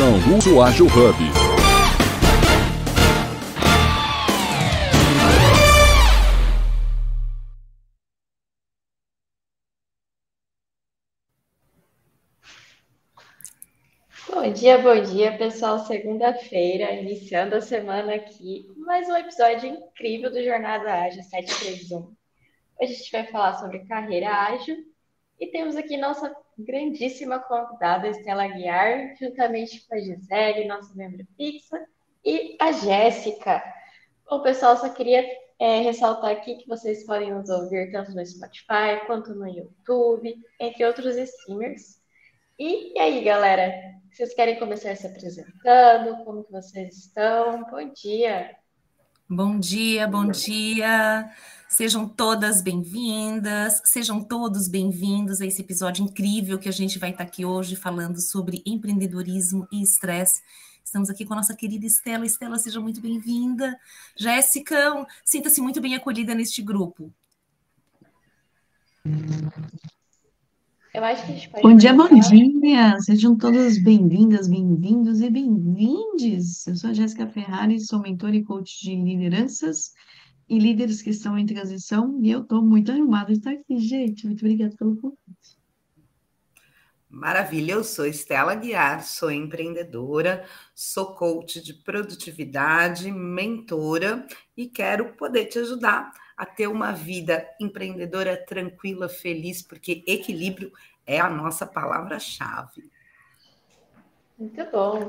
Apresentação Uso Ágil Hub. Bom dia, bom dia, pessoal. Segunda-feira, iniciando a semana aqui, mais um episódio incrível do Jornada Ágil 731. Hoje a gente vai falar sobre carreira ágil e temos aqui nossa grandíssima convidada, Estela Guiar, juntamente com a Gisele, nossa membro fixa, e a Jéssica. Bom, pessoal, só queria é, ressaltar aqui que vocês podem nos ouvir tanto no Spotify quanto no YouTube, entre outros streamers. E, e aí, galera, vocês querem começar se apresentando? Como que vocês estão? Bom dia! Bom dia, bom dia! Sejam todas bem-vindas, sejam todos bem-vindos a esse episódio incrível que a gente vai estar aqui hoje falando sobre empreendedorismo e estresse. Estamos aqui com a nossa querida Estela. Estela, seja muito bem-vinda. Jéssica, sinta-se muito bem acolhida neste grupo. Eu acho que a gente pode Bom dia, bom dia! Sejam todas bem-vindas, bem-vindos e bem-vindes. Eu sou a Jéssica Ferrari, sou mentora e coach de lideranças e líderes que estão em transição, e eu estou muito animada de estar aqui, gente. Muito obrigada pelo convite. Maravilha, eu sou Estela Guiar, sou empreendedora, sou coach de produtividade, mentora e quero poder te ajudar a ter uma vida empreendedora tranquila, feliz, porque equilíbrio é a nossa palavra-chave. Muito bom.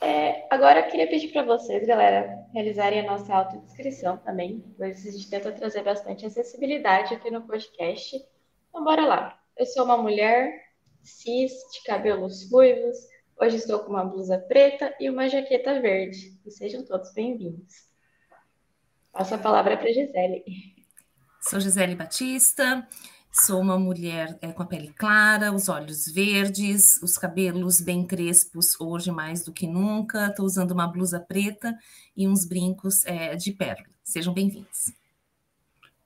É, agora eu queria pedir para vocês, galera, realizarem a nossa autodescrição também, pois a gente tenta trazer bastante acessibilidade aqui no podcast. Então, bora lá. Eu sou uma mulher cis, de cabelos ruivos, hoje estou com uma blusa preta e uma jaqueta verde. E sejam todos bem-vindos. Passo a palavra para Gisele. Sou Gisele Batista, Sou uma mulher é, com a pele clara, os olhos verdes, os cabelos bem crespos, hoje mais do que nunca. Estou usando uma blusa preta e uns brincos é, de pérola. Sejam bem-vindos.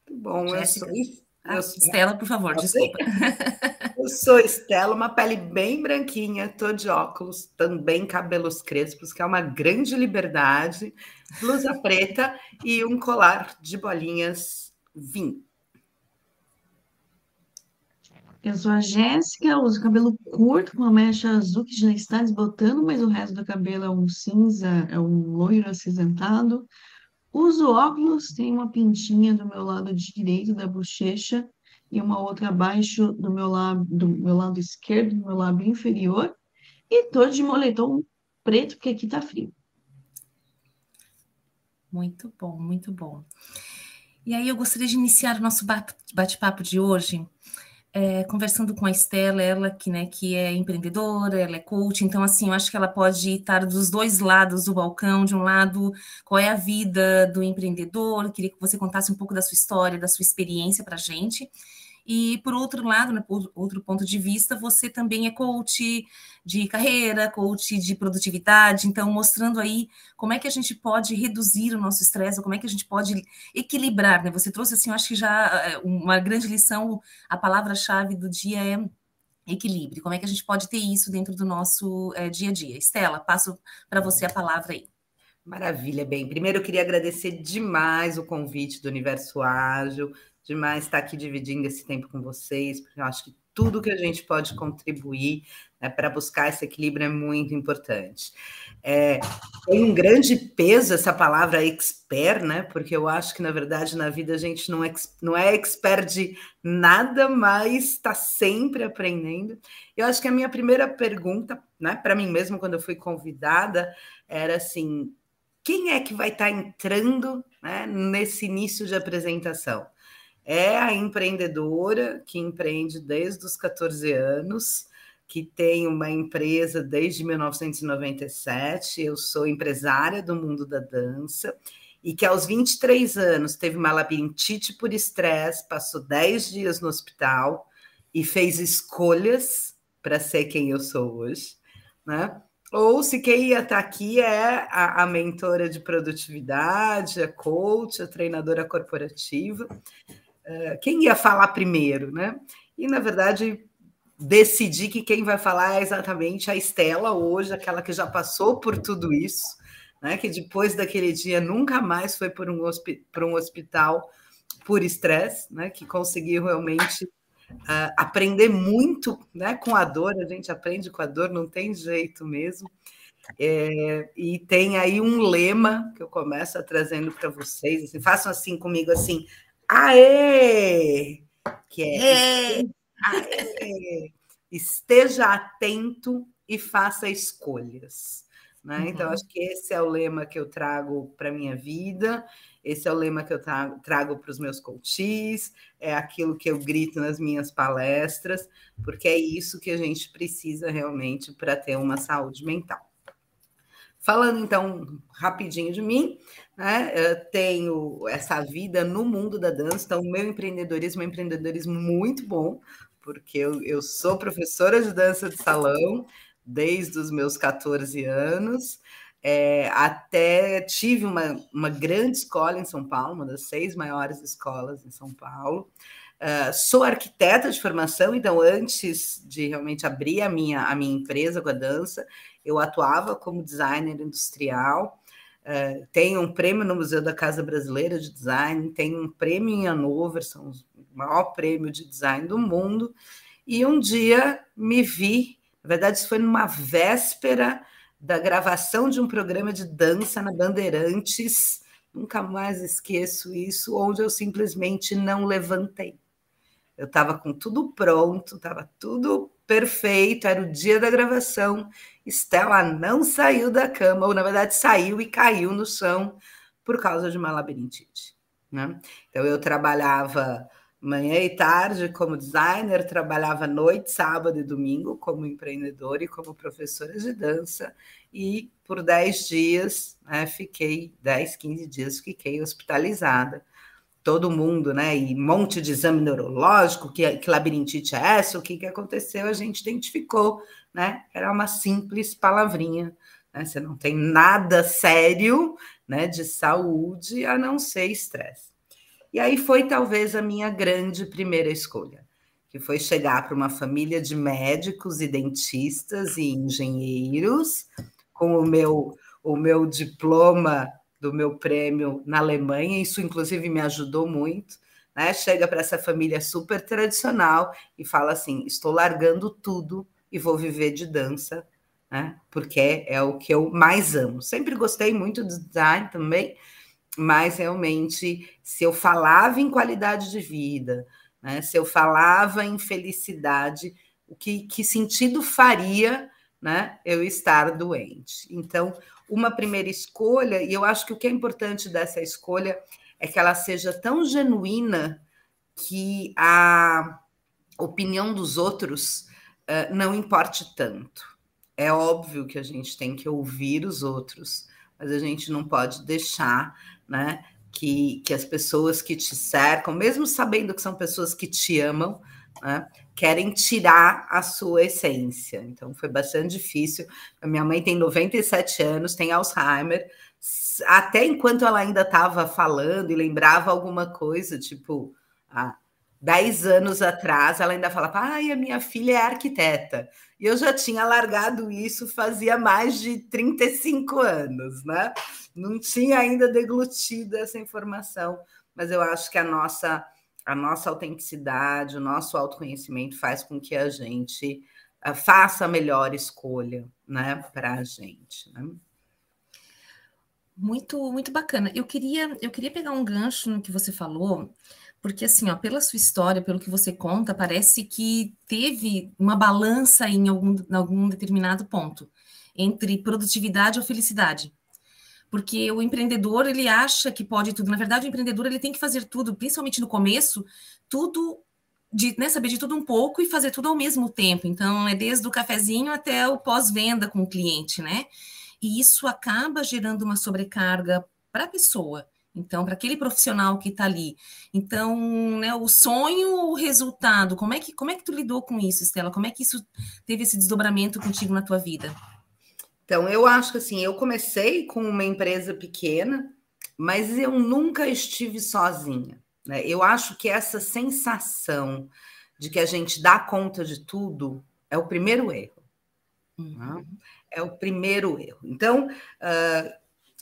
Bom, Jéssica. eu sou. Ah, Estela, por favor, desculpa. Eu sou Estela, uma pele bem branquinha, tô de óculos, também cabelos crespos, que é uma grande liberdade, blusa preta e um colar de bolinhas vinho. Eu sou a Jéssica, uso cabelo curto com uma mecha azul que já está desbotando, mas o resto do cabelo é um cinza, é um loiro acinzentado. Uso óculos, tem uma pintinha do meu lado direito da bochecha e uma outra abaixo do meu lado, do meu lado esquerdo, do meu lábio inferior. E tô de moletom preto, porque aqui tá frio. Muito bom, muito bom. E aí eu gostaria de iniciar o nosso bate-papo de hoje é, conversando com a Estela, ela que, né, que é empreendedora, ela é coach, então assim, eu acho que ela pode estar dos dois lados do balcão, de um lado, qual é a vida do empreendedor, queria que você contasse um pouco da sua história, da sua experiência para a gente, e por outro lado, né, por outro ponto de vista, você também é coach de carreira, coach de produtividade, então mostrando aí como é que a gente pode reduzir o nosso estresse, como é que a gente pode equilibrar, né? Você trouxe assim, eu acho que já é, uma grande lição, a palavra-chave do dia é equilíbrio. Como é que a gente pode ter isso dentro do nosso é, dia a dia? Estela, passo para você a palavra aí. Maravilha, bem. Primeiro eu queria agradecer demais o convite do Universo Ágil, demais estar aqui dividindo esse tempo com vocês, porque eu acho que tudo que a gente pode contribuir né, para buscar esse equilíbrio é muito importante. É, tem um grande peso essa palavra expert, né? Porque eu acho que, na verdade, na vida a gente não é, não é expert de nada, mas está sempre aprendendo. Eu acho que a minha primeira pergunta, né, para mim mesmo, quando eu fui convidada, era assim: quem é que vai estar tá entrando né, nesse início de apresentação? É a empreendedora que empreende desde os 14 anos, que tem uma empresa desde 1997. Eu sou empresária do mundo da dança e que aos 23 anos teve uma labirintite por estresse, passou 10 dias no hospital e fez escolhas para ser quem eu sou hoje, né? Ou se quem ia estar aqui é a, a mentora de produtividade, a coach, a treinadora corporativa. Eh, quem ia falar primeiro, né? E, na verdade, decidi que quem vai falar é exatamente a Estela hoje, aquela que já passou por tudo isso, né? Que depois daquele dia nunca mais foi por um, por um hospital por estresse, né? Que conseguiu realmente uh, aprender muito, né? Com a dor, a gente aprende com a dor, não tem jeito mesmo. É, e tem aí um lema que eu começo a trazendo para vocês, assim, façam assim comigo assim, aê! Que é, aê! esteja atento e faça escolhas. Né? Uhum. Então, acho que esse é o lema que eu trago para a minha vida, esse é o lema que eu trago para os meus coaches, é aquilo que eu grito nas minhas palestras, porque é isso que a gente precisa realmente para ter uma saúde mental. Falando então rapidinho de mim, né? Eu tenho essa vida no mundo da dança, então o meu empreendedorismo é um empreendedorismo muito bom, porque eu, eu sou professora de dança de salão desde os meus 14 anos. É, até tive uma, uma grande escola em São Paulo, uma das seis maiores escolas em São Paulo. Uh, sou arquiteta de formação, então antes de realmente abrir a minha, a minha empresa com a dança, eu atuava como designer industrial. Uh, tenho um prêmio no Museu da Casa Brasileira de Design, tenho um prêmio em Hanover, são os maior prêmio de design do mundo. E um dia me vi, na verdade, isso foi numa véspera da gravação de um programa de dança na Bandeirantes. Nunca mais esqueço isso, onde eu simplesmente não levantei. Eu estava com tudo pronto, estava tudo perfeito, era o dia da gravação. Estela não saiu da cama, ou na verdade saiu e caiu no chão por causa de uma labirintite. Né? Então eu trabalhava manhã e tarde como designer, trabalhava noite, sábado e domingo como empreendedora e como professora de dança. E por 10 dias, né, fiquei, 10, 15 dias, fiquei hospitalizada todo mundo, né? E um monte de exame neurológico, que, que labirintite é essa, o que, que aconteceu, a gente identificou, né? Era uma simples palavrinha, né? Você não tem nada sério, né, de saúde, a não ser estresse. E aí foi talvez a minha grande primeira escolha, que foi chegar para uma família de médicos e dentistas e engenheiros, com o meu, o meu diploma do meu prêmio na Alemanha, isso inclusive me ajudou muito. Né? Chega para essa família super tradicional e fala assim: estou largando tudo e vou viver de dança, né? porque é o que eu mais amo. Sempre gostei muito do design também, mas realmente, se eu falava em qualidade de vida, né? se eu falava em felicidade, o que, que sentido faria né, eu estar doente? Então, uma primeira escolha, e eu acho que o que é importante dessa escolha é que ela seja tão genuína que a opinião dos outros uh, não importe tanto. É óbvio que a gente tem que ouvir os outros, mas a gente não pode deixar né, que, que as pessoas que te cercam, mesmo sabendo que são pessoas que te amam, né, querem tirar a sua essência. Então foi bastante difícil. A minha mãe tem 97 anos, tem Alzheimer. Até enquanto ela ainda estava falando e lembrava alguma coisa, tipo, há 10 anos atrás, ela ainda falava: ai, a minha filha é arquiteta. E eu já tinha largado isso fazia mais de 35 anos, né? Não tinha ainda deglutido essa informação, mas eu acho que a nossa a nossa autenticidade, o nosso autoconhecimento faz com que a gente uh, faça a melhor escolha, né, para a gente. Né? Muito, muito bacana. Eu queria, eu queria pegar um gancho no que você falou, porque assim, ó, pela sua história, pelo que você conta, parece que teve uma balança em algum, em algum determinado ponto entre produtividade ou felicidade porque o empreendedor ele acha que pode tudo. Na verdade, o empreendedor ele tem que fazer tudo, principalmente no começo, tudo de né, saber de tudo um pouco e fazer tudo ao mesmo tempo. Então, é desde o cafezinho até o pós-venda com o cliente, né? E isso acaba gerando uma sobrecarga para a pessoa. Então, para aquele profissional que está ali. Então, né, o sonho, o resultado, como é que como é que tu lidou com isso, Estela? Como é que isso teve esse desdobramento contigo na tua vida? Então, eu acho que assim, eu comecei com uma empresa pequena, mas eu nunca estive sozinha. Né? Eu acho que essa sensação de que a gente dá conta de tudo é o primeiro erro. Né? Uhum. É o primeiro erro. Então, uh,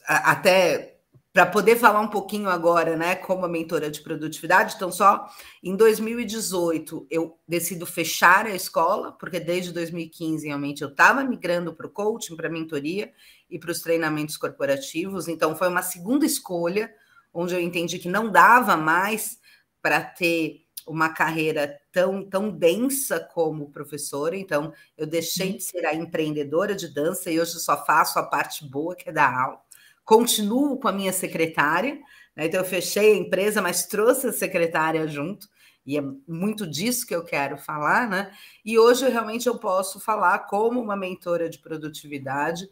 até para poder falar um pouquinho agora, né, como a mentora de produtividade, então só em 2018 eu decido fechar a escola, porque desde 2015 realmente eu estava migrando para o coaching, para a mentoria e para os treinamentos corporativos, então foi uma segunda escolha, onde eu entendi que não dava mais para ter uma carreira tão, tão densa como professora, então eu deixei uhum. de ser a empreendedora de dança e hoje só faço a parte boa, que é dar aula continuo com a minha secretária, né? então eu fechei a empresa, mas trouxe a secretária junto, e é muito disso que eu quero falar, né? E hoje realmente eu posso falar como uma mentora de produtividade,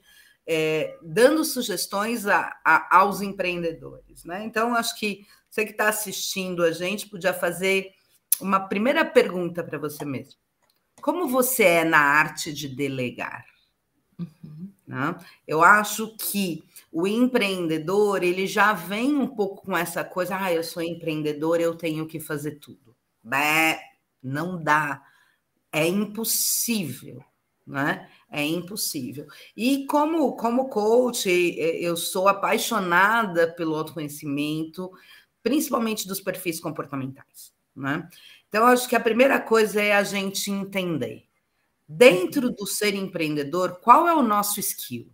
é, dando sugestões a, a, aos empreendedores, né? Então, acho que você que está assistindo a gente podia fazer uma primeira pergunta para você mesmo. Como você é na arte de delegar? Uhum. Né? Eu acho que o empreendedor ele já vem um pouco com essa coisa, ah, eu sou empreendedor, eu tenho que fazer tudo. Bé, não dá, é impossível, né? É impossível. E como como coach, eu sou apaixonada pelo autoconhecimento, principalmente dos perfis comportamentais, né? Então acho que a primeira coisa é a gente entender dentro do ser empreendedor, qual é o nosso skill?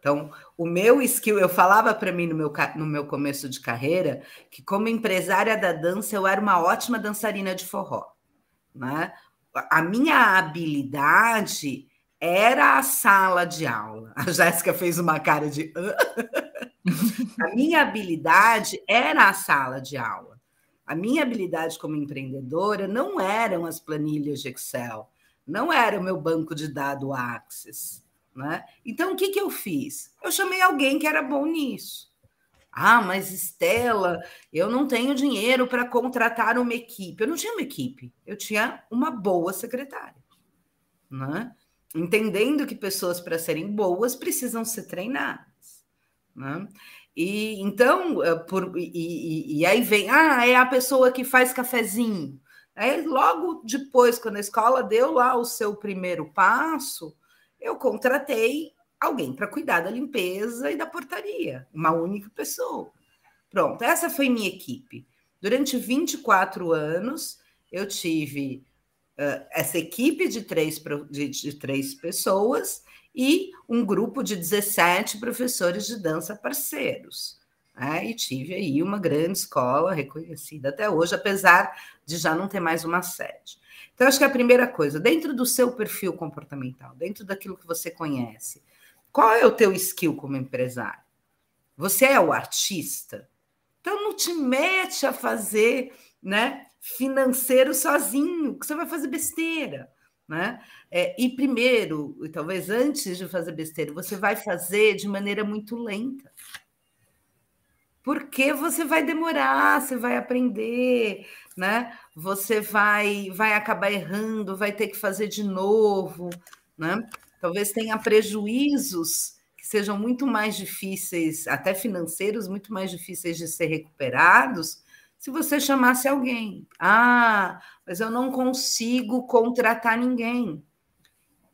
Então, o meu skill, eu falava para mim no meu, no meu começo de carreira que, como empresária da dança, eu era uma ótima dançarina de forró. Né? A minha habilidade era a sala de aula. A Jéssica fez uma cara de. a minha habilidade era a sala de aula. A minha habilidade como empreendedora não eram as planilhas de Excel, não era o meu banco de dados Access. Né? Então, o que, que eu fiz? Eu chamei alguém que era bom nisso. Ah, mas Estela, eu não tenho dinheiro para contratar uma equipe. Eu não tinha uma equipe, eu tinha uma boa secretária. Né? Entendendo que pessoas, para serem boas, precisam ser treinadas. Né? E então, eh, por, e, e, e, aí vem, ah, é a pessoa que faz cafezinho. Aí, logo depois, quando a escola deu lá o seu primeiro passo, eu contratei alguém para cuidar da limpeza e da portaria, uma única pessoa. Pronto, essa foi minha equipe. Durante 24 anos, eu tive uh, essa equipe de três, de, de três pessoas e um grupo de 17 professores de dança parceiros. Né? E tive aí uma grande escola reconhecida até hoje, apesar de já não ter mais uma sede. Então, acho que a primeira coisa, dentro do seu perfil comportamental, dentro daquilo que você conhece, qual é o teu skill como empresário? Você é o artista? Então, não te mete a fazer né, financeiro sozinho, que você vai fazer besteira. Né? É, e primeiro, e talvez antes de fazer besteira, você vai fazer de maneira muito lenta porque você vai demorar, você vai aprender, né? Você vai vai acabar errando, vai ter que fazer de novo, né? Talvez tenha prejuízos que sejam muito mais difíceis, até financeiros, muito mais difíceis de ser recuperados, se você chamasse alguém. Ah, mas eu não consigo contratar ninguém.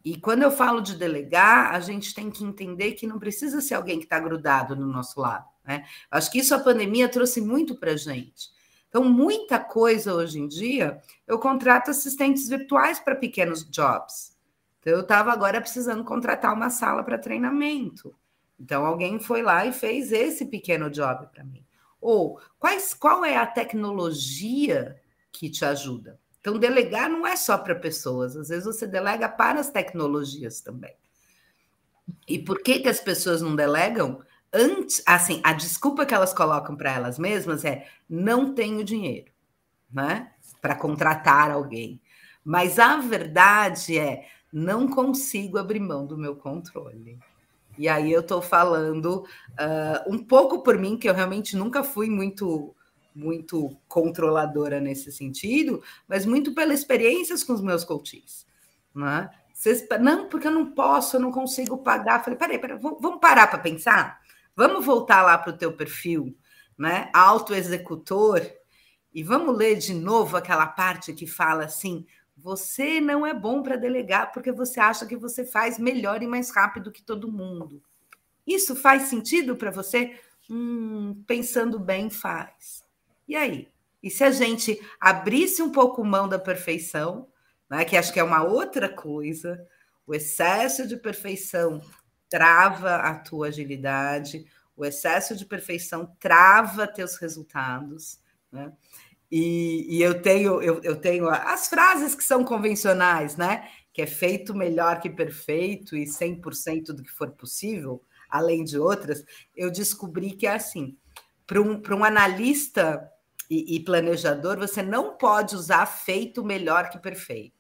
E quando eu falo de delegar, a gente tem que entender que não precisa ser alguém que está grudado no nosso lado. Né? Acho que isso a pandemia trouxe muito para a gente. Então, muita coisa hoje em dia, eu contrato assistentes virtuais para pequenos jobs. Então, eu estava agora precisando contratar uma sala para treinamento. Então, alguém foi lá e fez esse pequeno job para mim. Ou quais, qual é a tecnologia que te ajuda? Então, delegar não é só para pessoas, às vezes você delega para as tecnologias também. E por que, que as pessoas não delegam? Antes, assim, a desculpa que elas colocam para elas mesmas é não tenho dinheiro, né? Para contratar alguém. Mas a verdade é não consigo abrir mão do meu controle. E aí eu estou falando uh, um pouco por mim, que eu realmente nunca fui muito muito controladora nesse sentido, mas muito pelas experiências com os meus coaches. Né? Vocês, não, porque eu não posso, eu não consigo pagar. Falei, peraí, peraí vamos parar para pensar? Vamos voltar lá para o teu perfil, né? Autoexecutor, E vamos ler de novo aquela parte que fala assim: você não é bom para delegar porque você acha que você faz melhor e mais rápido que todo mundo. Isso faz sentido para você? Hum, pensando bem, faz. E aí? E se a gente abrisse um pouco mão da perfeição, né, que acho que é uma outra coisa, o excesso de perfeição trava a tua agilidade, o excesso de perfeição trava teus resultados, né? E, e eu tenho eu, eu, tenho as frases que são convencionais, né? Que é feito melhor que perfeito e 100% do que for possível, além de outras. Eu descobri que é assim. Para um, um analista e, e planejador, você não pode usar feito melhor que perfeito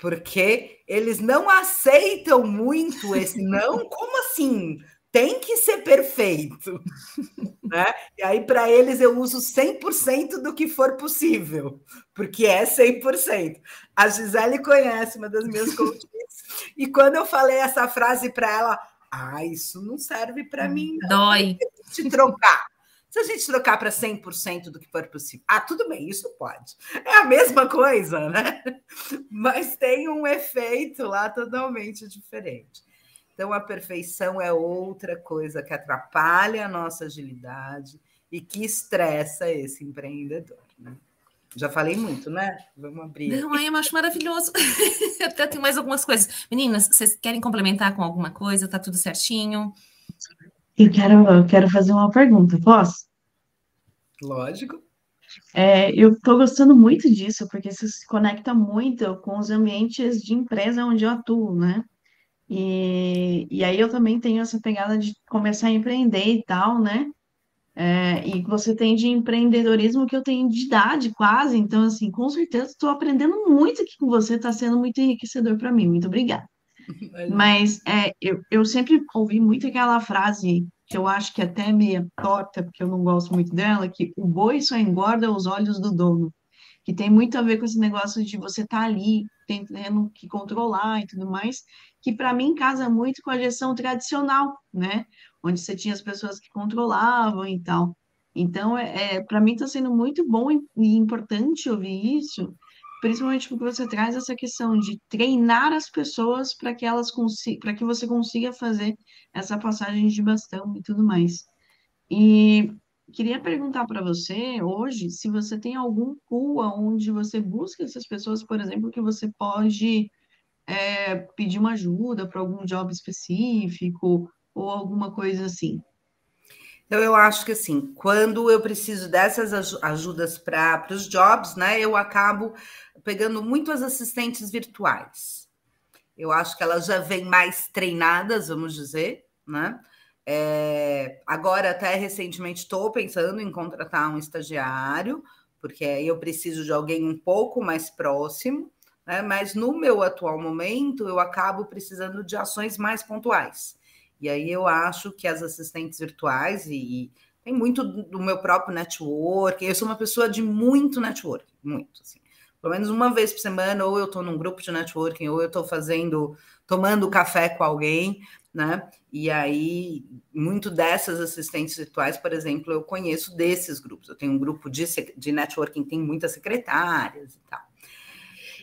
porque eles não aceitam muito esse não. Como assim? Tem que ser perfeito. né? E aí, para eles, eu uso 100% do que for possível, porque é 100%. A Gisele conhece uma das minhas coaches, e quando eu falei essa frase para ela, ah, isso não serve para mim. Não. Dói. Te trocar. Se a gente trocar para 100% do que for possível, ah, tudo bem, isso pode. É a mesma coisa, né? Mas tem um efeito lá totalmente diferente. Então, a perfeição é outra coisa que atrapalha a nossa agilidade e que estressa esse empreendedor. Né? Já falei muito, né? Vamos abrir. Não, eu acho maravilhoso. Até tem mais algumas coisas. Meninas, vocês querem complementar com alguma coisa? Tá tudo certinho? Eu quero, eu quero fazer uma pergunta, posso? Lógico. É, eu estou gostando muito disso, porque isso se conecta muito com os ambientes de empresa onde eu atuo, né? E, e aí eu também tenho essa pegada de começar a empreender e tal, né? É, e você tem de empreendedorismo que eu tenho de idade quase, então, assim, com certeza estou aprendendo muito aqui com você, está sendo muito enriquecedor para mim. Muito obrigada. Mas é, eu, eu sempre ouvi muito aquela frase que eu acho que até meia torta, porque eu não gosto muito dela, que o boi só engorda os olhos do dono, que tem muito a ver com esse negócio de você estar tá ali tendo que controlar e tudo mais, que para mim casa muito com a gestão tradicional, né? Onde você tinha as pessoas que controlavam e tal. Então, é, é para mim está sendo muito bom e importante ouvir isso, principalmente porque você traz essa questão de treinar as pessoas para que elas para que você consiga fazer essa passagem de bastão e tudo mais. E queria perguntar para você hoje se você tem algum pool onde você busca essas pessoas, por exemplo, que você pode é, pedir uma ajuda para algum job específico ou alguma coisa assim. Então, eu acho que assim, quando eu preciso dessas ajudas para os jobs, né, eu acabo pegando muito as assistentes virtuais. Eu acho que elas já vêm mais treinadas, vamos dizer, né? É, agora, até recentemente, estou pensando em contratar um estagiário, porque eu preciso de alguém um pouco mais próximo, né? mas no meu atual momento, eu acabo precisando de ações mais pontuais. E aí eu acho que as assistentes virtuais, e, e tem muito do meu próprio network, eu sou uma pessoa de muito network, muito, assim pelo menos uma vez por semana, ou eu estou num grupo de networking, ou eu estou fazendo, tomando café com alguém, né? E aí, muito dessas assistentes virtuais, por exemplo, eu conheço desses grupos. Eu tenho um grupo de, de networking, tem muitas secretárias e tal.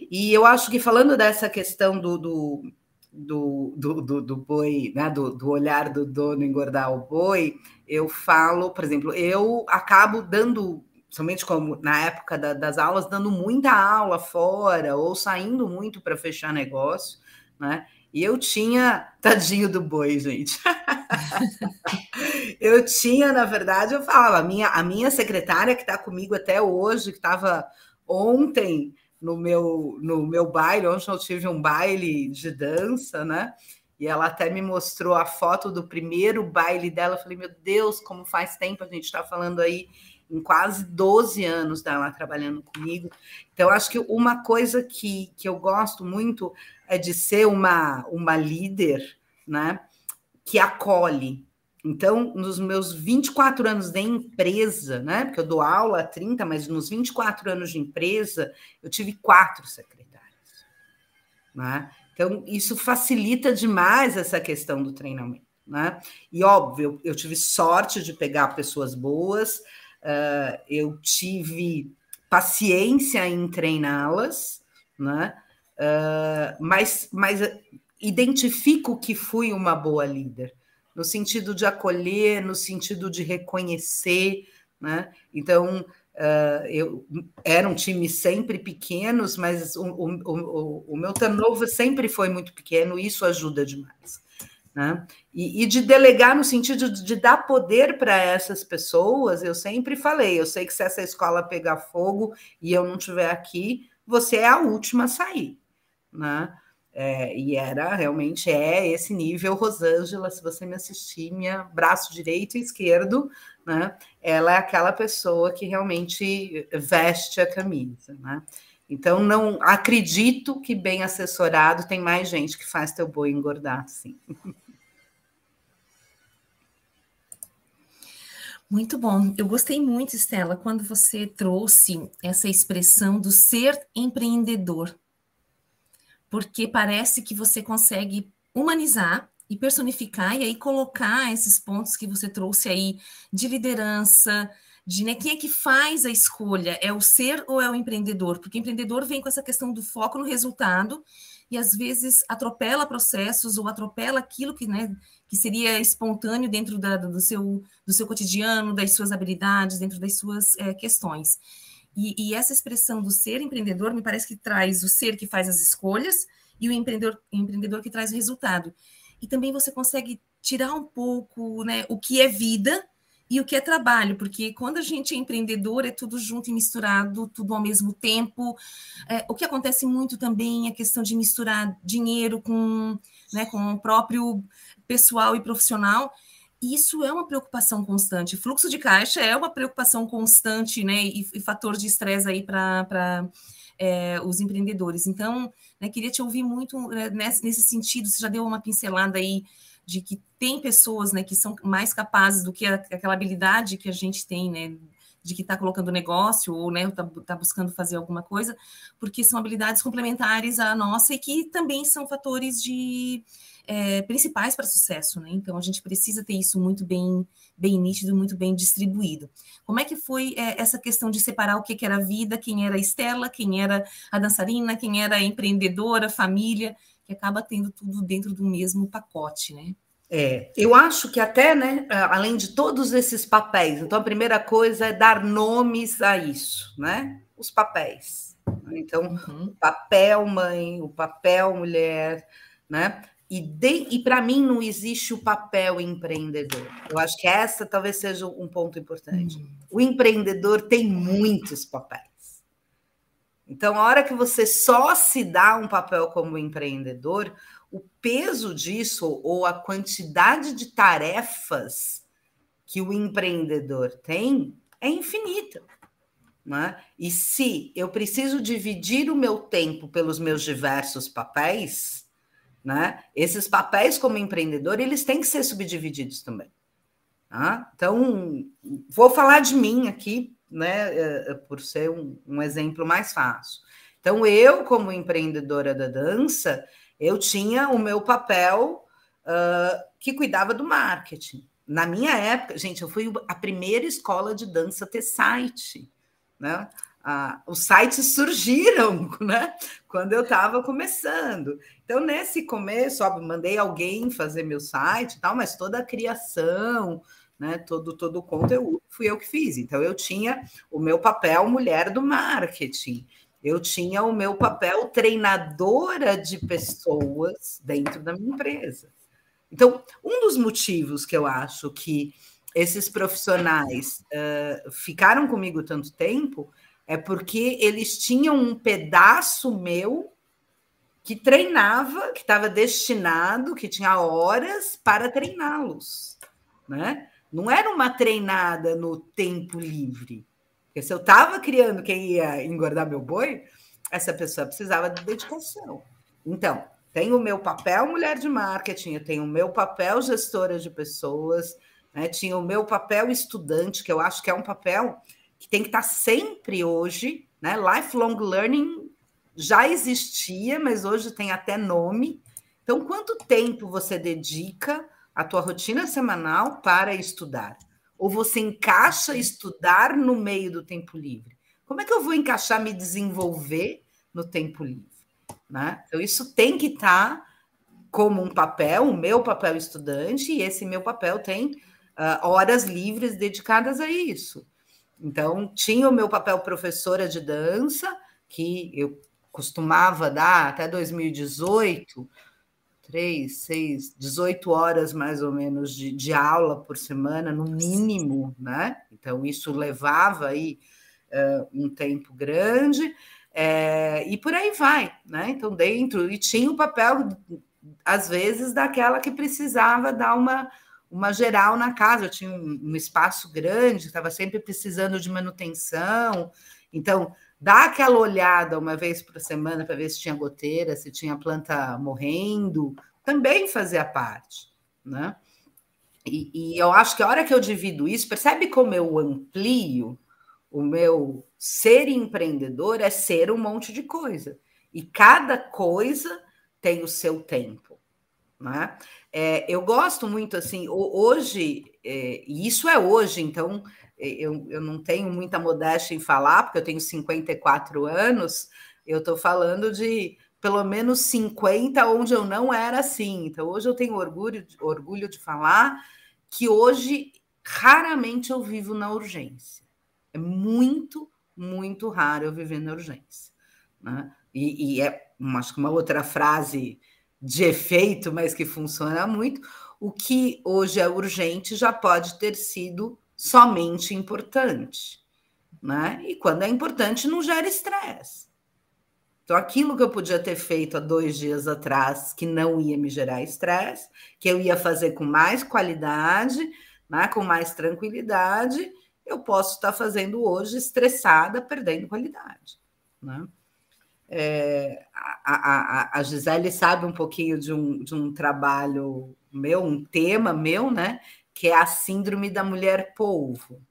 E eu acho que falando dessa questão do, do do, do, do, do, boi, né, do, do olhar do dono engordar o boi, eu falo, por exemplo, eu acabo dando somente como na época da, das aulas, dando muita aula fora ou saindo muito para fechar negócio, né? E eu tinha, tadinho do boi, gente. eu tinha, na verdade, eu falava, a minha, a minha secretária que está comigo até hoje, que estava ontem no meu, no meu baile, ontem eu tive um baile de dança, né? E ela até me mostrou a foto do primeiro baile dela. Eu falei, meu Deus, como faz tempo a gente está falando aí em quase 12 anos dela trabalhando comigo. Então, acho que uma coisa que, que eu gosto muito é de ser uma, uma líder né, que acolhe. Então, nos meus 24 anos de empresa, né, porque eu dou aula há 30, mas nos 24 anos de empresa, eu tive quatro secretários. Né? Então, isso facilita demais essa questão do treinamento. Né? E óbvio, eu tive sorte de pegar pessoas boas, uh, eu tive paciência em treiná-las, né? Uh, mas, mas identifico que fui uma boa líder, no sentido de acolher, no sentido de reconhecer, né? Então, Uh, eu eram times sempre pequenos, mas o, o, o, o, meu turnover sempre foi muito pequeno, e isso ajuda demais. Né? E, e de delegar no sentido de, de dar poder para essas pessoas, eu sempre falei: eu sei que se essa escola pegar fogo e eu não estiver aqui, você é a última a sair. Né? É, e era realmente é esse nível Rosângela, se você me assistir, minha braço direito e esquerdo, né? Ela é aquela pessoa que realmente veste a camisa, né? Então não acredito que bem assessorado tem mais gente que faz teu boi engordar, sim. Muito bom. Eu gostei muito, Estela, quando você trouxe essa expressão do ser empreendedor porque parece que você consegue humanizar e personificar e aí colocar esses pontos que você trouxe aí de liderança, de né, quem é que faz a escolha? É o ser ou é o empreendedor? Porque o empreendedor vem com essa questão do foco no resultado e às vezes atropela processos ou atropela aquilo que, né, que seria espontâneo dentro da, do, seu, do seu cotidiano, das suas habilidades, dentro das suas é, questões. E, e, essa expressão do ser empreendedor me parece que traz o ser que faz as escolhas e o empreendedor, empreendedor que traz o resultado. E também você consegue tirar um pouco né, o que é vida e o que é trabalho, porque quando a gente é empreendedor é tudo junto e misturado, tudo ao mesmo tempo. É, o que acontece muito também é a questão de misturar dinheiro com, né, com o próprio pessoal e profissional isso é uma preocupação constante. Fluxo de caixa é uma preocupação constante, né? E, e fator de estresse aí para é, os empreendedores. Então, né, queria te ouvir muito né, nesse, sentido. Você já deu uma pincelada aí de que tem pessoas né, que são mais capazes do que a, aquela habilidade que a gente tem, né? De que está colocando negócio ou né, está tá buscando fazer alguma coisa, porque são habilidades complementares à nossa e que também são fatores de é, principais para sucesso, né? Então a gente precisa ter isso muito bem, bem nítido, muito bem distribuído. Como é que foi é, essa questão de separar o que, que era a vida, quem era a Estela, quem era a dançarina, quem era a empreendedora, família, que acaba tendo tudo dentro do mesmo pacote, né? É, eu acho que até, né, além de todos esses papéis, então a primeira coisa é dar nomes a isso, né? Os papéis. Então, uhum. o papel mãe, o papel mulher, né? E, e para mim não existe o papel empreendedor. Eu acho que essa talvez seja um ponto importante. Uhum. O empreendedor tem muitos papéis. Então, a hora que você só se dá um papel como empreendedor, o peso disso ou a quantidade de tarefas que o empreendedor tem é infinita. Né? E se eu preciso dividir o meu tempo pelos meus diversos papéis, né? Esses papéis como empreendedor, eles têm que ser subdivididos também. Tá? Então, vou falar de mim aqui, né, é, é, por ser um, um exemplo mais fácil. Então, eu, como empreendedora da dança, eu tinha o meu papel uh, que cuidava do marketing. Na minha época, gente, eu fui a primeira escola de dança a ter site, né? ah, os sites surgiram, né? Quando eu estava começando. Então, nesse começo, mandei alguém fazer meu site e tal, mas toda a criação, né? Todo, todo o conteúdo fui eu que fiz. Então, eu tinha o meu papel mulher do marketing. Eu tinha o meu papel treinadora de pessoas dentro da minha empresa. Então, um dos motivos que eu acho que esses profissionais uh, ficaram comigo tanto tempo é porque eles tinham um pedaço meu que treinava, que estava destinado, que tinha horas para treiná-los, né? Não era uma treinada no tempo livre. Porque se eu estava criando quem ia engordar meu boi, essa pessoa precisava de dedicação. Então, tem o meu papel mulher de marketing, eu tenho o meu papel gestora de pessoas, né? tinha o meu papel estudante, que eu acho que é um papel que tem que estar sempre hoje, né? Lifelong learning já existia, mas hoje tem até nome. Então, quanto tempo você dedica à tua rotina semanal para estudar? Ou você encaixa estudar no meio do tempo livre? Como é que eu vou encaixar me desenvolver no tempo livre? Né? Então, isso tem que estar tá como um papel, o meu papel estudante, e esse meu papel tem uh, horas livres dedicadas a isso. Então, tinha o meu papel professora de dança, que eu costumava dar até 2018, três, seis, 18 horas mais ou menos de, de aula por semana, no mínimo, né? Então, isso levava aí uh, um tempo grande, é, e por aí vai, né? Então, dentro, e tinha o papel, às vezes, daquela que precisava dar uma, uma geral na casa. Eu tinha um, um espaço grande, estava sempre precisando de manutenção, então dá aquela olhada uma vez por semana para ver se tinha goteira, se tinha planta morrendo, também fazia parte, né? E, e, eu acho que a hora que eu divido isso, percebe como eu amplio o meu ser empreendedor é ser um monte de coisa. E cada coisa tem o seu tempo. Né? É, eu gosto muito assim, hoje, é, e isso é hoje, então eu, eu não tenho muita modéstia em falar, porque eu tenho 54 anos, eu estou falando de pelo menos 50 onde eu não era assim. Então, hoje eu tenho orgulho, orgulho de falar que hoje raramente eu vivo na urgência. É muito, muito raro eu viver na urgência. Né? E, e é uma, uma outra frase de efeito, mas que funciona muito. O que hoje é urgente já pode ter sido somente importante. Né? E quando é importante, não gera estresse. Então, aquilo que eu podia ter feito há dois dias atrás, que não ia me gerar estresse, que eu ia fazer com mais qualidade, né, com mais tranquilidade, eu posso estar fazendo hoje estressada, perdendo qualidade. Né? É, a, a, a Gisele sabe um pouquinho de um, de um trabalho meu, um tema meu, né? Que é a síndrome da mulher polvo.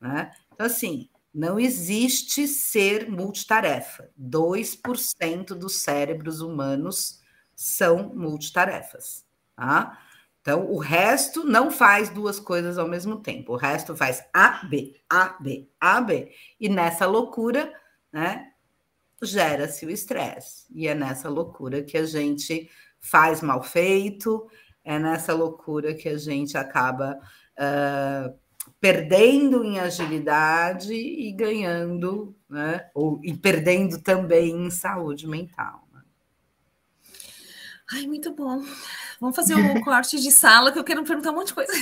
Né? Então, assim, não existe ser multitarefa. 2% dos cérebros humanos são multitarefas. Tá? Então, o resto não faz duas coisas ao mesmo tempo. O resto faz A, B, A, B, A, B. E nessa loucura, né, gera-se o estresse. E é nessa loucura que a gente faz mal feito, é nessa loucura que a gente acaba uh, perdendo em agilidade e ganhando, né? Ou, e perdendo também em saúde mental. Né? Ai, muito bom. Vamos fazer um corte de sala que eu quero perguntar um monte de coisa.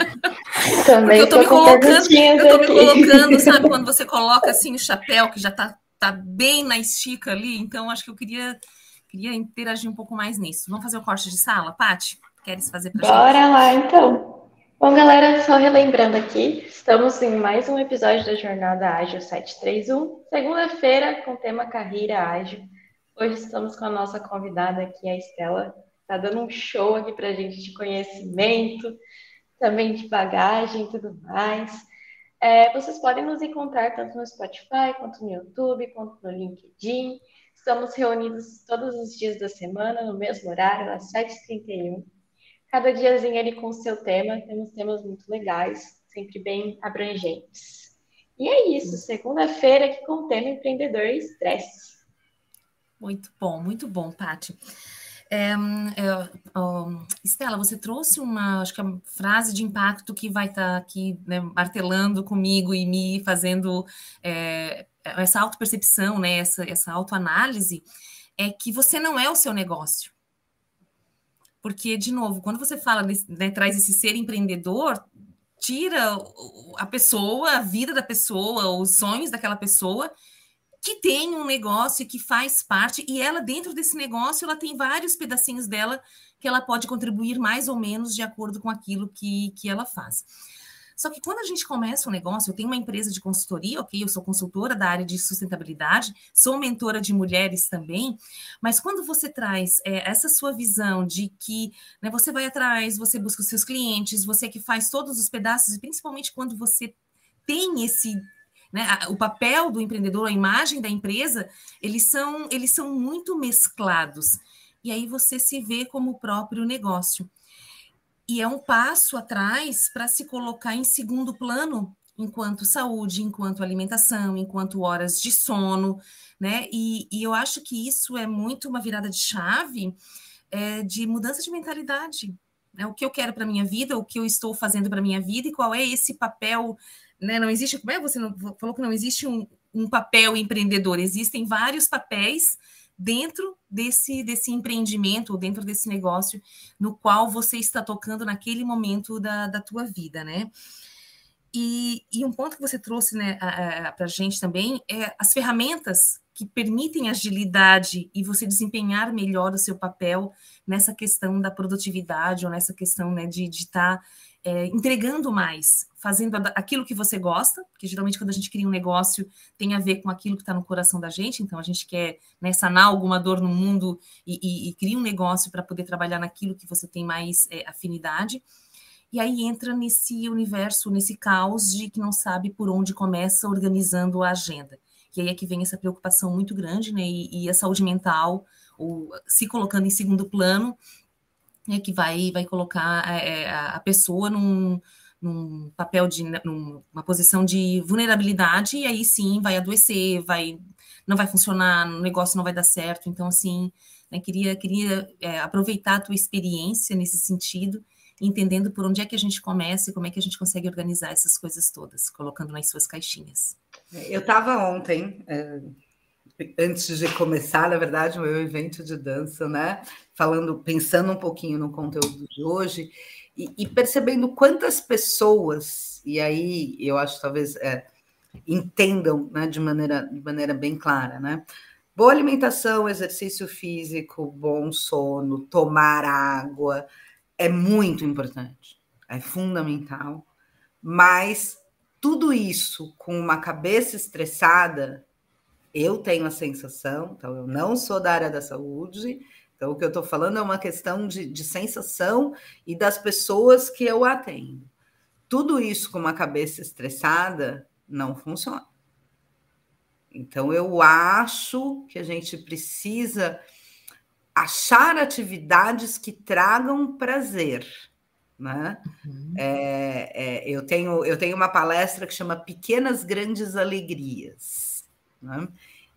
Também eu tô, tô me colocando, eu tô me colocando, sabe, quando você coloca assim o chapéu que já tá tá bem na estica ali, então acho que eu queria, queria interagir um pouco mais nisso. Vamos fazer o corte de sala, Paty? Queres fazer para Bora gente? lá, então. Bom, galera, só relembrando aqui, estamos em mais um episódio da Jornada Ágil 731, segunda-feira, com o tema Carreira Ágil. Hoje estamos com a nossa convidada aqui, a Estela. Está dando um show aqui para a gente de conhecimento, também de bagagem e tudo mais. É, vocês podem nos encontrar tanto no Spotify, quanto no YouTube, quanto no LinkedIn. Estamos reunidos todos os dias da semana, no mesmo horário, às 7h31. Cada diazinho ali com o seu tema, temos temas muito legais, sempre bem abrangentes. E é isso, segunda-feira aqui com o tema Empreendedor e Estresse. Muito bom, muito bom, Paty. É, é, Estela, você trouxe uma, acho que é uma frase de impacto que vai estar tá aqui né, martelando comigo e me fazendo é, essa autopercepção, né, essa, essa autoanálise, é que você não é o seu negócio. Porque, de novo, quando você fala, né, traz esse ser empreendedor, tira a pessoa, a vida da pessoa, os sonhos daquela pessoa que tem um negócio que faz parte, e ela, dentro desse negócio, ela tem vários pedacinhos dela que ela pode contribuir mais ou menos de acordo com aquilo que, que ela faz. Só que quando a gente começa um negócio, eu tenho uma empresa de consultoria, ok? Eu sou consultora da área de sustentabilidade, sou mentora de mulheres também, mas quando você traz é, essa sua visão de que né, você vai atrás, você busca os seus clientes, você que faz todos os pedaços, e principalmente quando você tem esse né? O papel do empreendedor, a imagem da empresa, eles são, eles são muito mesclados. E aí você se vê como o próprio negócio. E é um passo atrás para se colocar em segundo plano enquanto saúde, enquanto alimentação, enquanto horas de sono, né? E, e eu acho que isso é muito uma virada de chave é, de mudança de mentalidade. Né? O que eu quero para minha vida, o que eu estou fazendo para minha vida e qual é esse papel. Né? Não existe, como é você não, falou que não existe um, um papel empreendedor, existem vários papéis dentro desse, desse empreendimento ou dentro desse negócio no qual você está tocando naquele momento da, da tua vida, né? E, e um ponto que você trouxe né, para a gente também é as ferramentas que permitem agilidade e você desempenhar melhor o seu papel nessa questão da produtividade ou nessa questão né, de estar tá, é, entregando mais, fazendo aquilo que você gosta, que geralmente quando a gente cria um negócio tem a ver com aquilo que está no coração da gente, então a gente quer né, sanar alguma dor no mundo e, e, e cria um negócio para poder trabalhar naquilo que você tem mais é, afinidade. E aí entra nesse universo, nesse caos de que não sabe por onde começa organizando a agenda. E aí é que vem essa preocupação muito grande, né? E, e a saúde mental, ou se colocando em segundo plano, é que vai, vai colocar é, é a, a pessoa num, num papel de numa posição de vulnerabilidade e aí sim vai adoecer, vai não vai funcionar, o negócio não vai dar certo. Então assim, né, queria queria é, aproveitar a tua experiência nesse sentido, entendendo por onde é que a gente começa e como é que a gente consegue organizar essas coisas todas, colocando nas suas caixinhas. Eu estava ontem, é, antes de começar, na verdade, o meu evento de dança, né? Falando, pensando um pouquinho no conteúdo de hoje e, e percebendo quantas pessoas, e aí eu acho talvez é, entendam né, de, maneira, de maneira bem clara, né? Boa alimentação, exercício físico, bom sono, tomar água é muito importante, é fundamental, mas tudo isso com uma cabeça estressada, eu tenho a sensação, então eu não sou da área da saúde, então o que eu estou falando é uma questão de, de sensação e das pessoas que eu atendo. Tudo isso com uma cabeça estressada não funciona. Então eu acho que a gente precisa achar atividades que tragam prazer né? Uhum. É, é, eu, tenho, eu tenho uma palestra que chama Pequenas Grandes Alegrias. Né?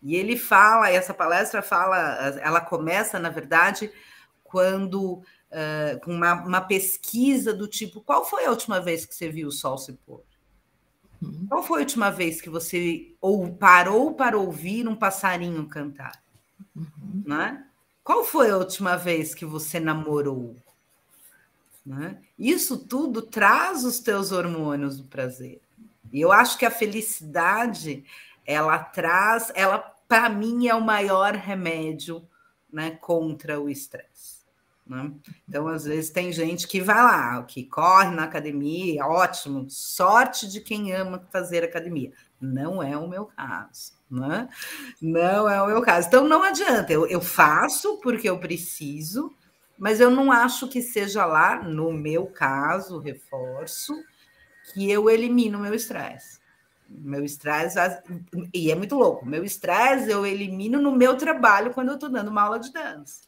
E ele fala, essa palestra fala, ela começa, na verdade, quando uh, com uma, uma, pesquisa do tipo: qual foi a última vez que você viu o sol se pôr? Uhum. Qual foi a última vez que você ou parou para ouvir um passarinho cantar? Uhum. Né? Qual foi a última vez que você namorou? Né? Isso tudo traz os teus hormônios do prazer. E eu acho que a felicidade, ela traz, ela para mim é o maior remédio né, contra o estresse. Né? Então, às vezes, tem gente que vai lá, que corre na academia, ótimo, sorte de quem ama fazer academia. Não é o meu caso. Né? Não é o meu caso. Então, não adianta, eu, eu faço porque eu preciso, mas eu não acho que seja lá, no meu caso, reforço, que eu elimino o meu estresse. Meu estresse, e é muito louco, meu estresse eu elimino no meu trabalho quando eu estou dando uma aula de dança.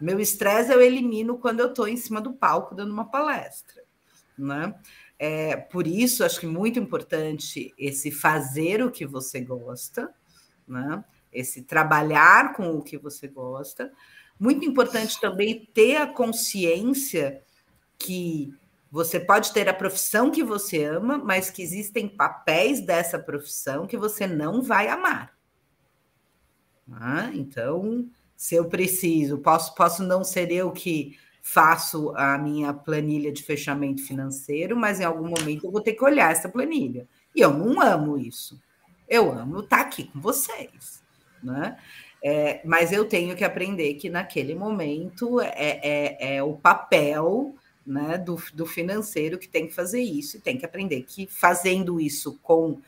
Meu estresse eu elimino quando eu estou em cima do palco dando uma palestra. Né? É, por isso, acho que muito importante esse fazer o que você gosta, né? esse trabalhar com o que você gosta, muito importante também ter a consciência que você pode ter a profissão que você ama, mas que existem papéis dessa profissão que você não vai amar. Ah, então, se eu preciso, posso, posso não ser eu que faço a minha planilha de fechamento financeiro, mas em algum momento eu vou ter que olhar essa planilha. E eu não amo isso. Eu amo estar aqui com vocês. Né? É, mas eu tenho que aprender que naquele momento é, é, é o papel né, do, do, financeiro que tem que fazer isso, e tem que aprender que fazendo isso com,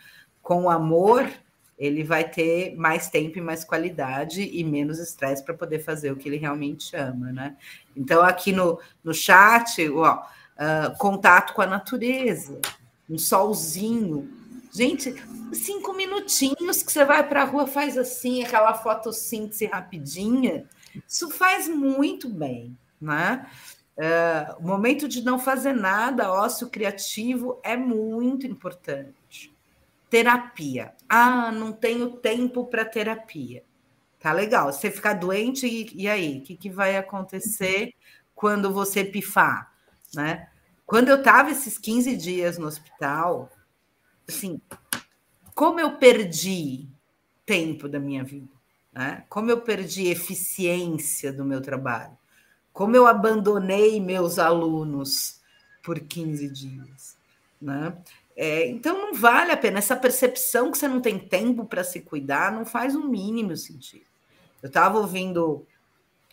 com amor, ele vai ter mais tempo e mais qualidade e menos estresse para poder fazer o que ele realmente ama. Né? Então, aqui no, no chat, ó, uh, contato com a natureza, um solzinho, Gente, cinco minutinhos que você vai para a rua, faz assim, aquela fotossíntese rapidinha, isso faz muito bem, né? Uh, o momento de não fazer nada, ócio criativo, é muito importante. Terapia. Ah, não tenho tempo para terapia. Tá legal. Você ficar doente, e, e aí? O que, que vai acontecer quando você pifar? Né? Quando eu estava esses 15 dias no hospital, assim, como eu perdi tempo da minha vida, né? como eu perdi eficiência do meu trabalho, como eu abandonei meus alunos por 15 dias. Né? É, então não vale a pena. Essa percepção que você não tem tempo para se cuidar não faz o um mínimo sentido. Eu estava ouvindo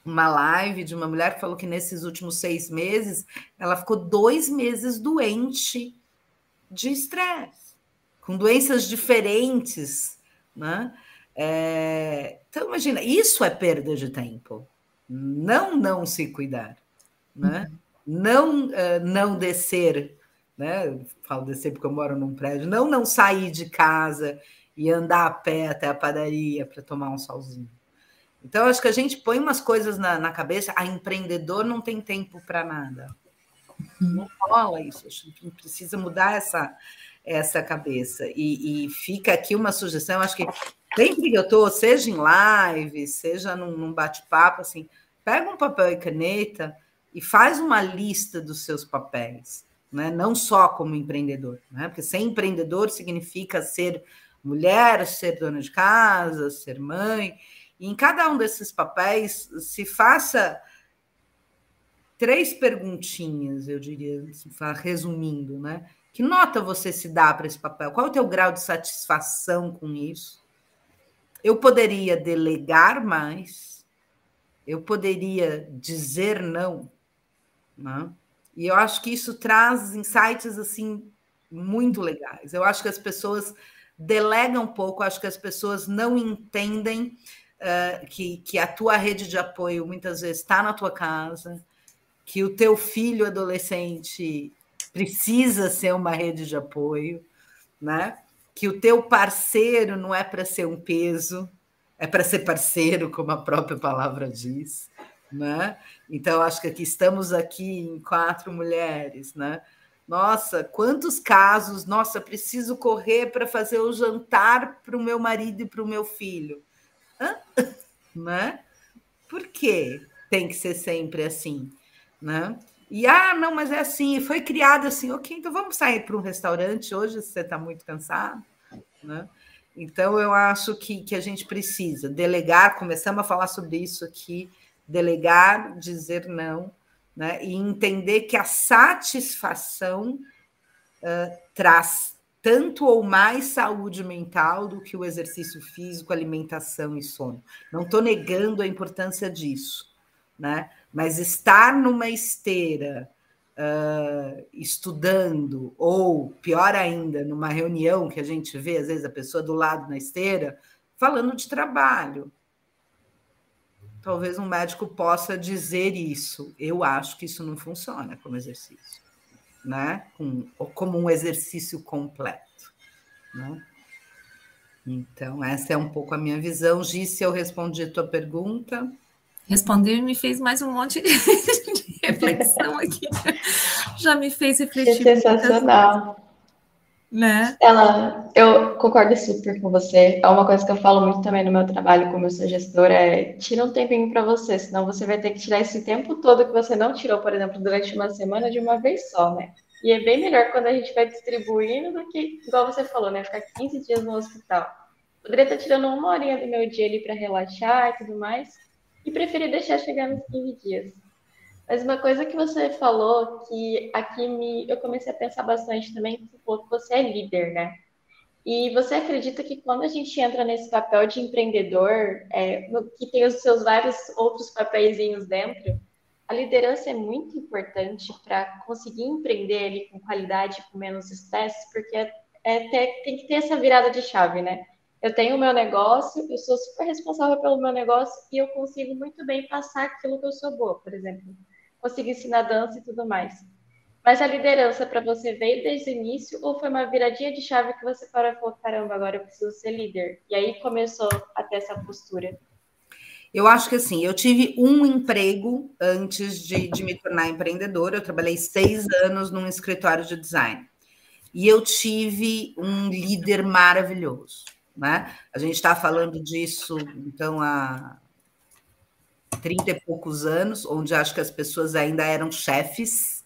uma live de uma mulher que falou que nesses últimos seis meses ela ficou dois meses doente de estresse, com doenças diferentes, né? É, então imagina, isso é perda de tempo, não não se cuidar, né? Não uh, não descer, né? Falo descer porque eu moro num prédio, não não sair de casa e andar a pé até a padaria para tomar um solzinho. Então, acho que a gente põe umas coisas na, na cabeça, a empreendedor não tem tempo para nada. Não rola isso. A gente precisa mudar essa, essa cabeça. E, e fica aqui uma sugestão, acho que sempre que eu estou, seja em live, seja num, num bate-papo, assim, pega um papel e caneta e faz uma lista dos seus papéis, né? não só como empreendedor, né? porque ser empreendedor significa ser mulher, ser dona de casa, ser mãe. E em cada um desses papéis se faça três perguntinhas, eu diria, resumindo, né? Que nota você se dá para esse papel? Qual é o teu grau de satisfação com isso? Eu poderia delegar mais, eu poderia dizer não, né? E eu acho que isso traz insights assim muito legais. Eu acho que as pessoas delegam um pouco, acho que as pessoas não entendem uh, que, que a tua rede de apoio muitas vezes está na tua casa, que o teu filho adolescente precisa ser uma rede de apoio, né? que o teu parceiro não é para ser um peso, é para ser parceiro, como a própria palavra diz. Né? Então, acho que aqui estamos aqui em quatro mulheres, né? Nossa, quantos casos! Nossa, preciso correr para fazer o jantar para o meu marido e para o meu filho. Hã? Né? Por que tem que ser sempre assim? Né? E ah, não, mas é assim, foi criado assim, ok, então vamos sair para um restaurante hoje, se você está muito cansado. Né? Então, eu acho que, que a gente precisa delegar, começamos a falar sobre isso aqui, delegar, dizer não, né? e entender que a satisfação uh, traz tanto ou mais saúde mental do que o exercício físico, alimentação e sono. Não estou negando a importância disso, né? Mas estar numa esteira uh, estudando, ou pior ainda, numa reunião que a gente vê, às vezes, a pessoa do lado na esteira, falando de trabalho. Talvez um médico possa dizer isso. Eu acho que isso não funciona como exercício né? Com, como um exercício completo. Né? Então, essa é um pouco a minha visão. Gi, se eu respondi a tua pergunta. Respondeu e me fez mais um monte de reflexão aqui. Já me fez refletir. É sensacional. Né? Ela, eu concordo super com você. É uma coisa que eu falo muito também no meu trabalho como eu sou gestora, é tira um tempinho para você, senão você vai ter que tirar esse tempo todo que você não tirou, por exemplo, durante uma semana de uma vez só, né? E é bem melhor quando a gente vai distribuindo do que, igual você falou, né? Ficar 15 dias no hospital. Poderia estar tirando uma horinha do meu dia ali para relaxar e tudo mais, e preferir deixar chegar nos 15 dias. Mas uma coisa que você falou que aqui me, eu comecei a pensar bastante também, você falou que você é líder, né? E você acredita que quando a gente entra nesse papel de empreendedor, é, que tem os seus vários outros papeizinhos dentro, a liderança é muito importante para conseguir empreender ali com qualidade, com menos estresse, porque é, é tem que ter essa virada de chave, né? Eu tenho o meu negócio, eu sou super responsável pelo meu negócio e eu consigo muito bem passar aquilo que eu sou boa, por exemplo conseguir ensinar dança e tudo mais. Mas a liderança para você veio desde o início ou foi uma viradinha de chave que você parou e falou, caramba, agora eu preciso ser líder? E aí começou a ter essa postura. Eu acho que assim, eu tive um emprego antes de, de me tornar empreendedora. Eu trabalhei seis anos num escritório de design. E eu tive um líder maravilhoso. Né? A gente está falando disso, então, há 30 e poucos anos, onde acho que as pessoas ainda eram chefes,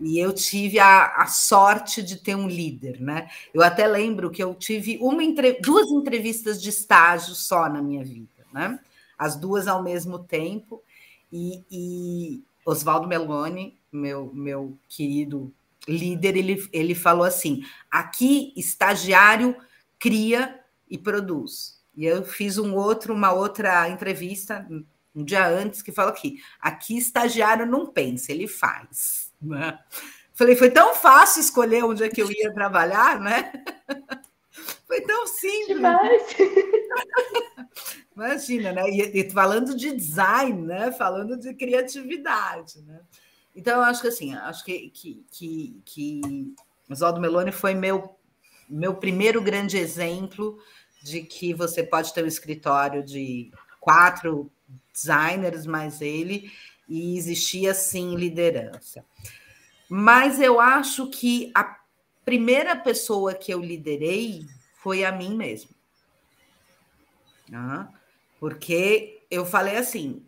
e eu tive a, a sorte de ter um líder, né? Eu até lembro que eu tive uma duas entrevistas de estágio só na minha vida, né? As duas ao mesmo tempo, e, e Oswaldo Meloni, meu, meu querido líder, ele, ele falou assim: aqui estagiário cria e produz. E eu fiz um outro, uma outra entrevista um dia antes que falou aqui: aqui estagiário não pensa, ele faz. Né? Falei, foi tão fácil escolher onde é que eu ia trabalhar, né? Foi tão simples. Demais. Imagina, né? E, e, falando de design, né? Falando de criatividade, né? Então, eu acho que assim, acho que, que, que, que Oswaldo Meloni foi meu, meu primeiro grande exemplo de que você pode ter um escritório de quatro designers mais ele, e existia sim liderança. Mas eu acho que a primeira pessoa que eu liderei foi a mim mesmo. Ah, porque eu falei assim,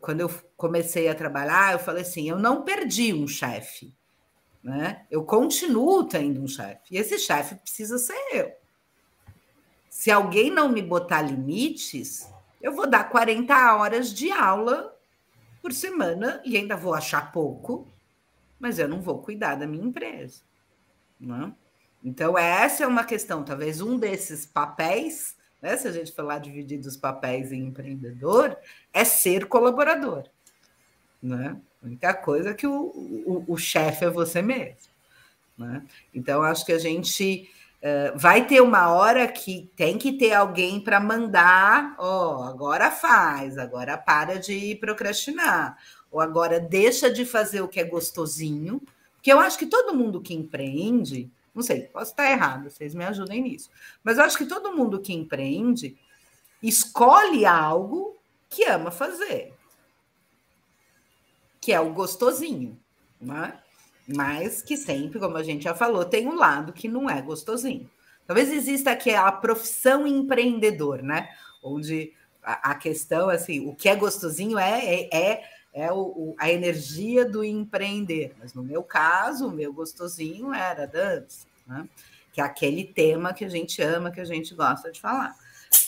quando eu comecei a trabalhar, eu falei assim: eu não perdi um chefe, né? Eu continuo tendo um chefe, e esse chefe precisa ser eu. Se alguém não me botar limites, eu vou dar 40 horas de aula por semana e ainda vou achar pouco, mas eu não vou cuidar da minha empresa. Né? Então, essa é uma questão, talvez um desses papéis, né, se a gente falar dividir os papéis em empreendedor, é ser colaborador. Né? A única coisa é que o, o, o chefe é você mesmo. Né? Então, acho que a gente Uh, vai ter uma hora que tem que ter alguém para mandar, ó, oh, agora faz, agora para de procrastinar, ou agora deixa de fazer o que é gostosinho, porque eu acho que todo mundo que empreende, não sei, posso estar errado, vocês me ajudem nisso, mas eu acho que todo mundo que empreende escolhe algo que ama fazer, que é o gostosinho, né? Mas que sempre, como a gente já falou, tem um lado que não é gostosinho. Talvez exista aqui a profissão empreendedor, né? Onde a, a questão, assim, o que é gostosinho é, é, é, é o, o, a energia do empreender. Mas no meu caso, o meu gostosinho era dança, né? Que é aquele tema que a gente ama, que a gente gosta de falar.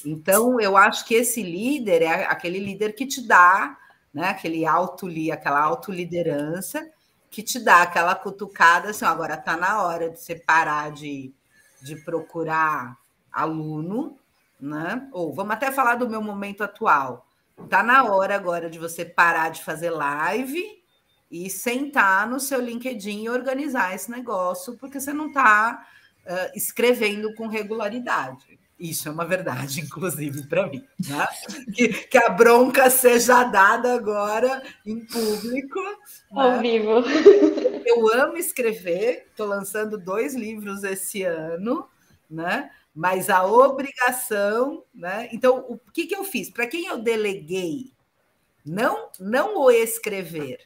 Então, eu acho que esse líder é aquele líder que te dá, né? Aquele auto, aquela autoliderança que te dá aquela cutucada assim, agora está na hora de você parar de, de procurar aluno, né? Ou vamos até falar do meu momento atual. Está na hora agora de você parar de fazer live e sentar no seu LinkedIn e organizar esse negócio, porque você não está uh, escrevendo com regularidade. Isso é uma verdade, inclusive, para mim. Né? Que, que, a bronca seja dada agora em público. Ao né? vivo. Eu amo escrever, estou lançando dois livros esse ano, né? mas a obrigação. Né? Então, o que, que eu fiz? Para quem eu deleguei, não, não o escrever,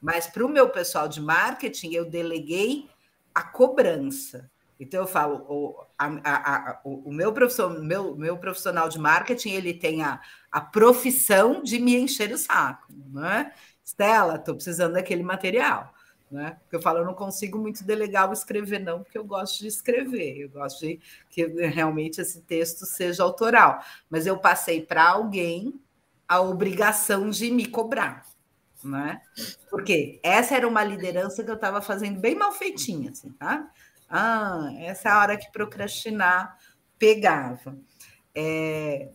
mas para o meu pessoal de marketing, eu deleguei a cobrança. Então eu falo, o, a, a, a, o meu, profissional, meu, meu profissional de marketing ele tem a, a profissão de me encher o saco, né? Stella, estou precisando daquele material. Né? Porque eu falo, eu não consigo muito delegar o escrever, não, porque eu gosto de escrever, eu gosto de que realmente esse texto seja autoral. Mas eu passei para alguém a obrigação de me cobrar. Né? Porque essa era uma liderança que eu estava fazendo bem mal feitinha, assim, tá? Ah, essa é a hora que procrastinar pegava. É,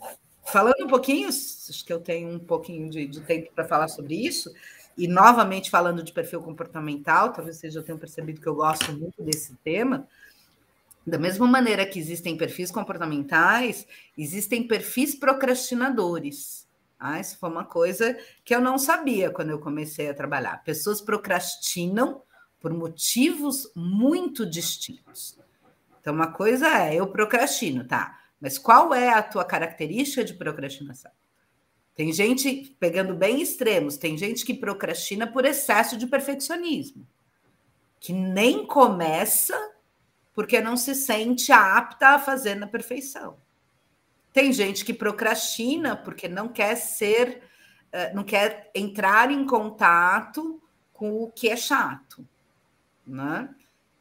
falando um pouquinho, acho que eu tenho um pouquinho de, de tempo para falar sobre isso, e novamente falando de perfil comportamental, talvez vocês já tenham percebido que eu gosto muito desse tema. Da mesma maneira que existem perfis comportamentais, existem perfis procrastinadores. Ah, isso foi uma coisa que eu não sabia quando eu comecei a trabalhar. Pessoas procrastinam por motivos muito distintos. Então, uma coisa é eu procrastino, tá? Mas qual é a tua característica de procrastinação? Tem gente, pegando bem extremos, tem gente que procrastina por excesso de perfeccionismo, que nem começa porque não se sente apta a fazer na perfeição. Tem gente que procrastina porque não quer ser, eh, não quer entrar em contato com o que é chato, né?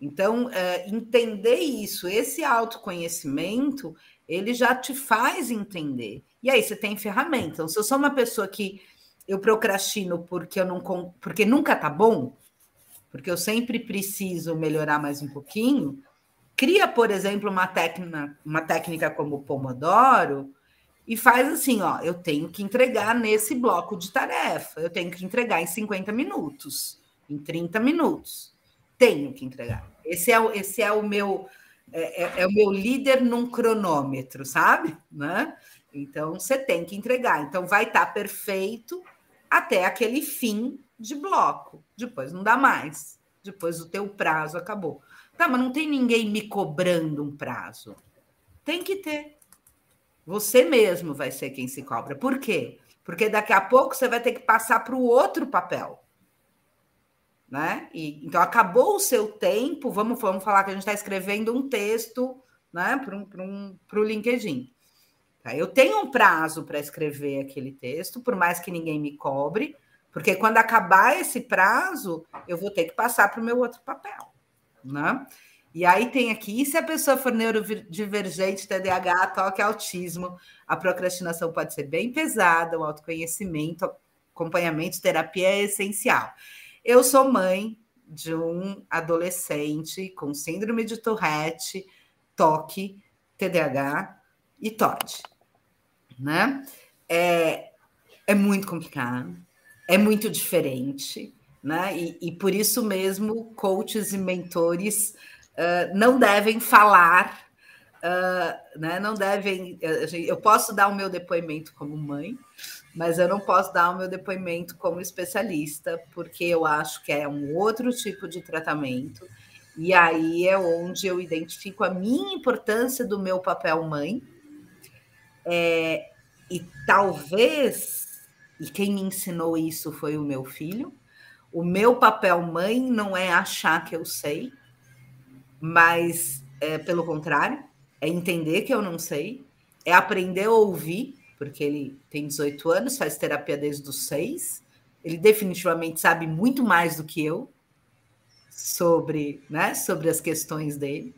Então, eh, entender isso, esse autoconhecimento, ele já te faz entender. E aí você tem ferramenta. Então, se eu sou uma pessoa que eu procrastino porque eu não porque nunca tá bom, porque eu sempre preciso melhorar mais um pouquinho, cria, por exemplo, uma técnica, uma técnica como o Pomodoro e faz assim, ó, eu tenho que entregar nesse bloco de tarefa, eu tenho que entregar em 50 minutos, em 30 minutos. Tenho que entregar. Esse é o, esse é o meu é, é, é o meu líder num cronômetro, sabe? Né? Então você tem que entregar. Então vai estar tá perfeito até aquele fim de bloco. Depois não dá mais. Depois o teu prazo acabou. Tá, mas não tem ninguém me cobrando um prazo. Tem que ter. Você mesmo vai ser quem se cobra. Por quê? Porque daqui a pouco você vai ter que passar para o outro papel né? E, então acabou o seu tempo, vamos, vamos falar que a gente está escrevendo um texto né, para um, um, o LinkedIn. Tá? Eu tenho um prazo para escrever aquele texto, por mais que ninguém me cobre, porque quando acabar esse prazo, eu vou ter que passar para o meu outro papel. Né? E aí tem aqui, se a pessoa for neurodivergente, TDAH, toque autismo, a procrastinação pode ser bem pesada, o autoconhecimento, acompanhamento, terapia é essencial. Eu sou mãe de um adolescente com síndrome de Tourette, TOC, TDAH e TOD, né? É, é muito complicado, é muito diferente, né? E, e por isso mesmo, coaches e mentores uh, não devem falar, uh, né? Não devem. Eu posso dar o meu depoimento como mãe, mas eu não posso dar o meu depoimento como especialista, porque eu acho que é um outro tipo de tratamento, e aí é onde eu identifico a minha importância do meu papel mãe, é, e talvez, e quem me ensinou isso foi o meu filho, o meu papel mãe não é achar que eu sei, mas é, pelo contrário, é entender que eu não sei, é aprender a ouvir porque ele tem 18 anos, faz terapia desde os seis. Ele definitivamente sabe muito mais do que eu sobre, né, sobre as questões dele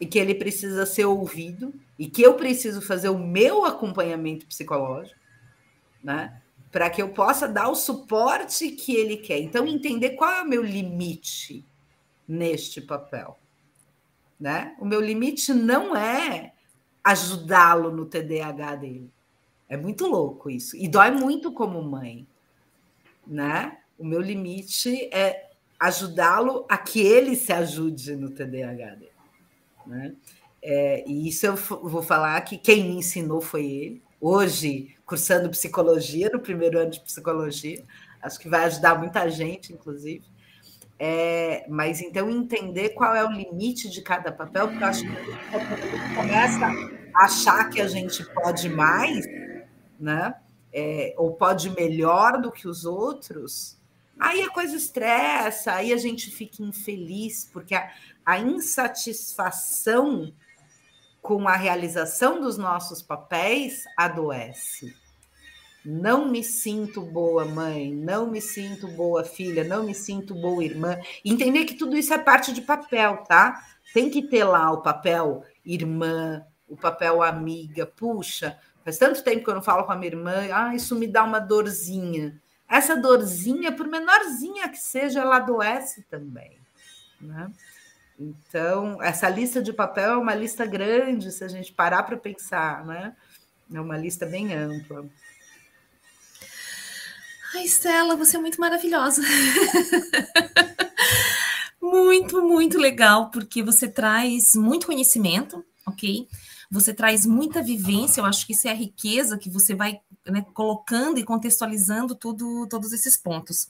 e que ele precisa ser ouvido e que eu preciso fazer o meu acompanhamento psicológico, né, para que eu possa dar o suporte que ele quer. Então entender qual é o meu limite neste papel, né? O meu limite não é ajudá-lo no TDAH dele. É muito louco isso. E dói muito como mãe, né? O meu limite é ajudá-lo a que ele se ajude no TDAH dele, né? É, e isso eu vou falar que quem me ensinou foi ele. Hoje, cursando psicologia, no primeiro ano de psicologia, acho que vai ajudar muita gente, inclusive. É, mas então entender qual é o limite de cada papel, porque eu acho que começa a achar que a gente pode mais, né? É, ou pode melhor do que os outros, aí a coisa estressa, aí a gente fica infeliz, porque a, a insatisfação com a realização dos nossos papéis adoece. Não me sinto boa mãe, não me sinto boa filha, não me sinto boa irmã. Entender que tudo isso é parte de papel, tá? Tem que ter lá o papel irmã, o papel amiga. Puxa, Faz tanto tempo que eu não falo com a minha irmã, ah, isso me dá uma dorzinha. Essa dorzinha, por menorzinha que seja, ela adoece também. Né? Então, essa lista de papel é uma lista grande, se a gente parar para pensar, né? É uma lista bem ampla. Ai, Stella, você é muito maravilhosa. muito, muito legal, porque você traz muito conhecimento, ok? você traz muita vivência, eu acho que isso é a riqueza que você vai né, colocando e contextualizando tudo, todos esses pontos.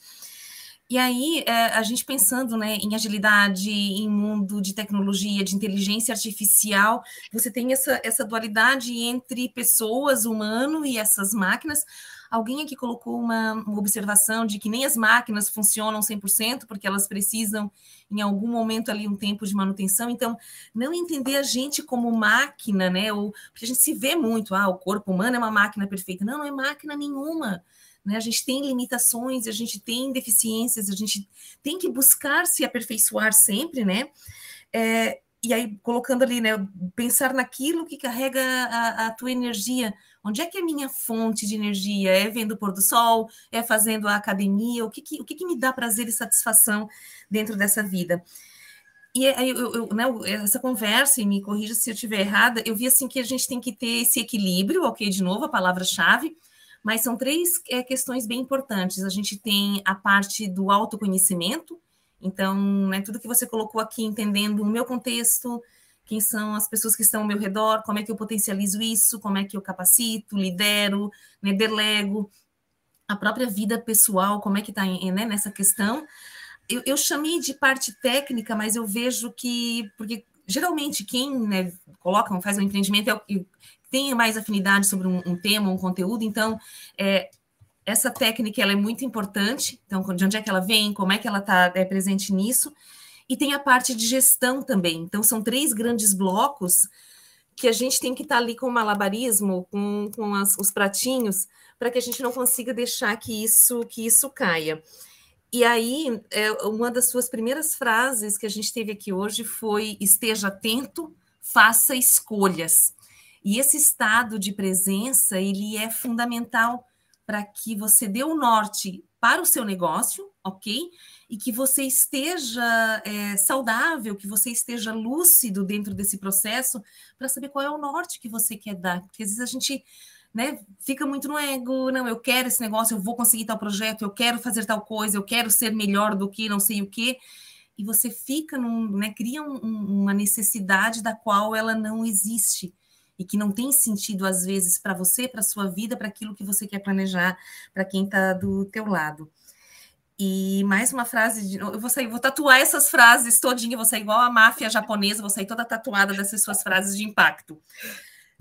E aí, é, a gente pensando né, em agilidade, em mundo de tecnologia, de inteligência artificial, você tem essa, essa dualidade entre pessoas, humano e essas máquinas. Alguém aqui colocou uma, uma observação de que nem as máquinas funcionam 100%, porque elas precisam, em algum momento, ali, um tempo de manutenção. Então, não entender a gente como máquina, né? Ou, porque a gente se vê muito, ah, o corpo humano é uma máquina perfeita. Não, não é máquina nenhuma né? A gente tem limitações, a gente tem deficiências, a gente tem que buscar se aperfeiçoar sempre, né? É, e aí, colocando ali, né? Pensar naquilo que carrega a, a tua energia. Onde é que é a minha fonte de energia? É vendo o pôr do sol? É fazendo a academia? O que, que o que, que me dá prazer e satisfação dentro dessa vida? E aí, eu, eu, né, essa conversa, e me corrija se eu estiver errada, eu vi assim que a gente tem que ter esse equilíbrio, ok, de novo, a palavra-chave, mas são três é, questões bem importantes. A gente tem a parte do autoconhecimento, então, né, tudo que você colocou aqui, entendendo o meu contexto, quem são as pessoas que estão ao meu redor, como é que eu potencializo isso, como é que eu capacito, lidero, né, delego, a própria vida pessoal, como é que está né, nessa questão. Eu, eu, chamei de parte técnica, mas eu vejo que, porque geralmente quem né, coloca, faz um empreendimento é o, tem mais afinidade sobre um, um tema, um conteúdo, então é, essa técnica ela é muito importante. Então, de onde é que ela vem, como é que ela está é, presente nisso, e tem a parte de gestão também. Então, são três grandes blocos que a gente tem que estar tá ali com o malabarismo, com, com as, os pratinhos, para que a gente não consiga deixar que isso que isso caia. E aí, é, uma das suas primeiras frases que a gente teve aqui hoje foi: esteja atento, faça escolhas. E esse estado de presença, ele é fundamental para que você dê o norte para o seu negócio, ok? E que você esteja é, saudável, que você esteja lúcido dentro desse processo para saber qual é o norte que você quer dar. Porque às vezes a gente né, fica muito no ego, não, eu quero esse negócio, eu vou conseguir tal projeto, eu quero fazer tal coisa, eu quero ser melhor do que não sei o quê. E você fica num, né, cria um, uma necessidade da qual ela não existe e que não tem sentido às vezes para você, para sua vida, para aquilo que você quer planejar, para quem está do teu lado. E mais uma frase, de, eu vou sair, vou tatuar essas frases todinha, vou sair igual a máfia japonesa, vou sair toda tatuada dessas suas frases de impacto.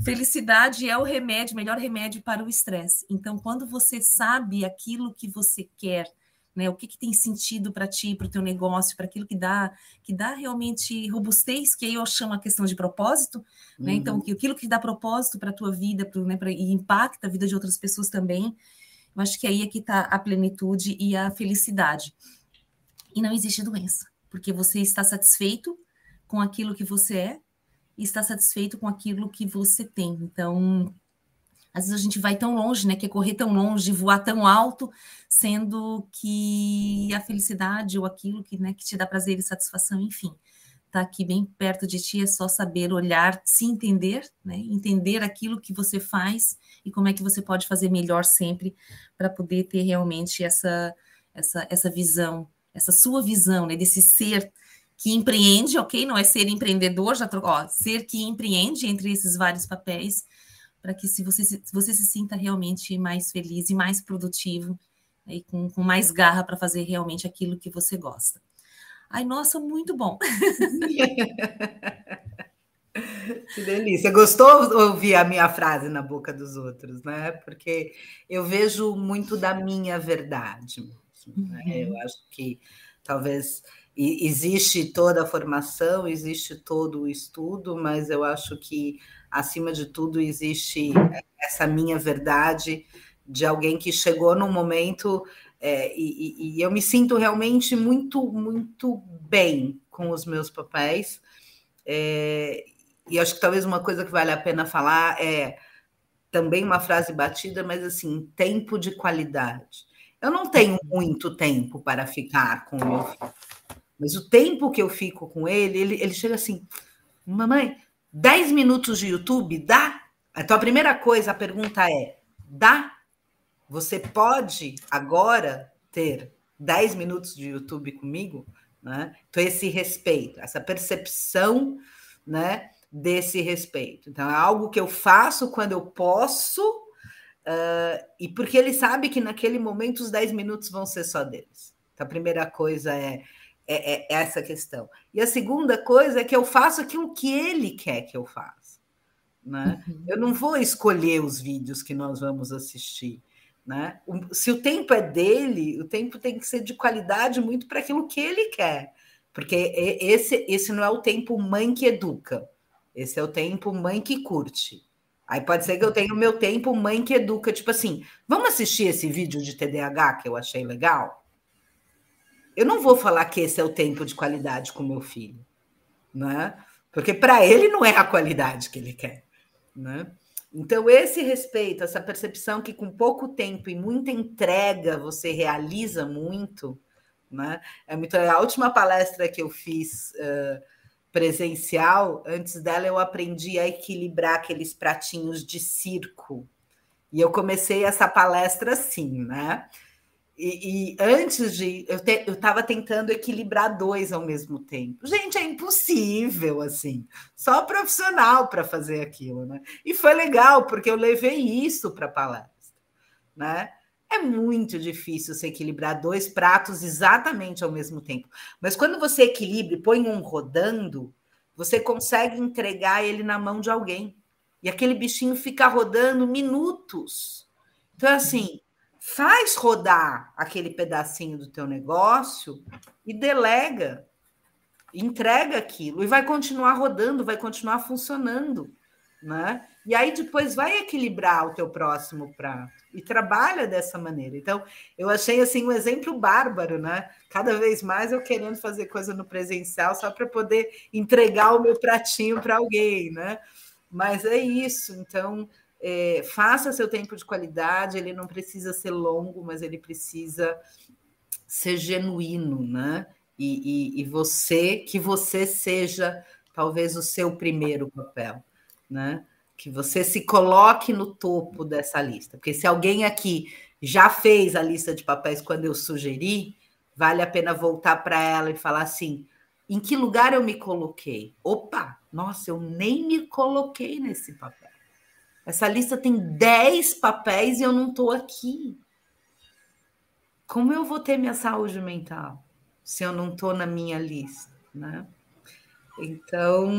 Felicidade é o remédio, melhor remédio para o estresse. Então, quando você sabe aquilo que você quer, né? O que, que tem sentido para ti, para o teu negócio, para aquilo que dá, que dá realmente robustez, que aí eu chamo a questão de propósito, uhum. né? Então, uhum. aquilo que dá propósito para a tua vida, pro, né, pra, e impacta a vida de outras pessoas também. Eu acho que aí é que está a plenitude e a felicidade. E não existe doença, porque você está satisfeito com aquilo que você é e está satisfeito com aquilo que você tem. Então, às vezes a gente vai tão longe, né? Quer correr tão longe, voar tão alto, sendo que a felicidade ou aquilo que, né, que te dá prazer e satisfação, enfim, tá aqui bem perto de ti, é só saber olhar, se entender, né? Entender aquilo que você faz e como é que você pode fazer melhor sempre para poder ter realmente essa, essa, essa visão, essa sua visão, né? Desse ser que empreende, ok? Não é ser empreendedor, já trocou, ser que empreende entre esses vários papéis para que se você, se você se sinta realmente mais feliz e mais produtivo né, e com, com mais garra para fazer realmente aquilo que você gosta. Ai, nossa, muito bom. Que delícia. Gostou ouvir a minha frase na boca dos outros, né? Porque eu vejo muito da minha verdade. Mesmo, né? uhum. Eu acho que talvez existe toda a formação, existe todo o estudo, mas eu acho que acima de tudo, existe essa minha verdade de alguém que chegou num momento é, e, e, eu me sinto realmente muito, muito bem com os meus papéis. É, e acho que talvez uma coisa que vale a pena falar é também uma frase batida, mas assim, tempo de qualidade. Eu não tenho muito tempo para ficar com o meu filho, mas o tempo que eu fico com ele, ele, ele chega assim, mamãe, 10 minutos de YouTube dá? Então, a primeira coisa, a pergunta é: dá? Você pode agora ter 10 minutos de YouTube comigo? Né? Então, esse respeito, essa percepção né, desse respeito. Então, é algo que eu faço quando eu posso, uh, e porque ele sabe que naquele momento os 10 minutos vão ser só deles. Então, a primeira coisa é, é, é essa questão. E a segunda coisa é que eu faço aquilo que ele quer que eu faça. Né? Uhum. Eu não vou escolher os vídeos que nós vamos assistir. Né? Se o tempo é dele, o tempo tem que ser de qualidade muito para aquilo que ele quer. Porque esse, esse não é o tempo mãe que educa, esse é o tempo mãe que curte. Aí pode ser que eu tenha o meu tempo mãe que educa, tipo assim, vamos assistir esse vídeo de TDAH que eu achei legal? Eu não vou falar que esse é o tempo de qualidade com meu filho, né? Porque para ele não é a qualidade que ele quer, né? Então, esse respeito, essa percepção que com pouco tempo e muita entrega você realiza muito, né? É muito A última palestra que eu fiz uh, presencial, antes dela eu aprendi a equilibrar aqueles pratinhos de circo. E eu comecei essa palestra assim, né? E, e antes de. Eu estava tentando equilibrar dois ao mesmo tempo. Gente, é impossível, assim. Só profissional para fazer aquilo, né? E foi legal, porque eu levei isso para a palestra, né? É muito difícil se equilibrar dois pratos exatamente ao mesmo tempo. Mas quando você equilibra e põe um rodando, você consegue entregar ele na mão de alguém. E aquele bichinho fica rodando minutos. Então, assim, faz rodar aquele pedacinho do teu negócio e delega, entrega aquilo e vai continuar rodando, vai continuar funcionando, né? E aí depois vai equilibrar o teu próximo prato e trabalha dessa maneira. Então, eu achei assim um exemplo bárbaro, né? Cada vez mais eu querendo fazer coisa no presencial só para poder entregar o meu pratinho para alguém, né? Mas é isso. Então, é, faça seu tempo de qualidade, ele não precisa ser longo, mas ele precisa ser genuíno, né? E, e, e você, que você seja talvez o seu primeiro papel, né? que você se coloque no topo dessa lista. Porque se alguém aqui já fez a lista de papéis quando eu sugeri, vale a pena voltar para ela e falar assim: em que lugar eu me coloquei? Opa, nossa, eu nem me coloquei nesse papel. Essa lista tem 10 papéis e eu não estou aqui. Como eu vou ter minha saúde mental se eu não estou na minha lista, né? Então,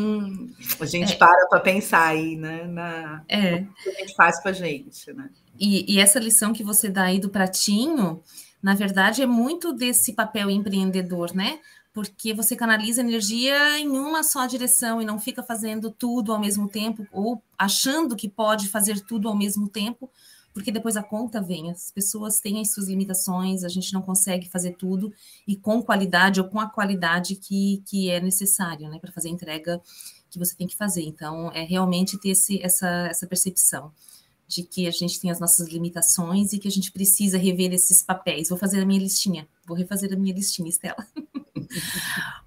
a gente é. para para pensar aí, né? Na, é. O que a gente faz para a gente, né? E, e, essa lição que você dá aí do pratinho, na verdade, é muito desse papel empreendedor, né? Porque você canaliza energia em uma só direção e não fica fazendo tudo ao mesmo tempo ou achando que pode fazer tudo ao mesmo tempo, porque depois a conta vem, as pessoas têm as suas limitações, a gente não consegue fazer tudo e com qualidade ou com a qualidade que, que é necessário, né, para fazer a entrega que você tem que fazer. Então, é realmente ter esse, essa, essa percepção de que a gente tem as nossas limitações e que a gente precisa rever esses papéis. Vou fazer a minha listinha, vou refazer a minha listinha, Estela.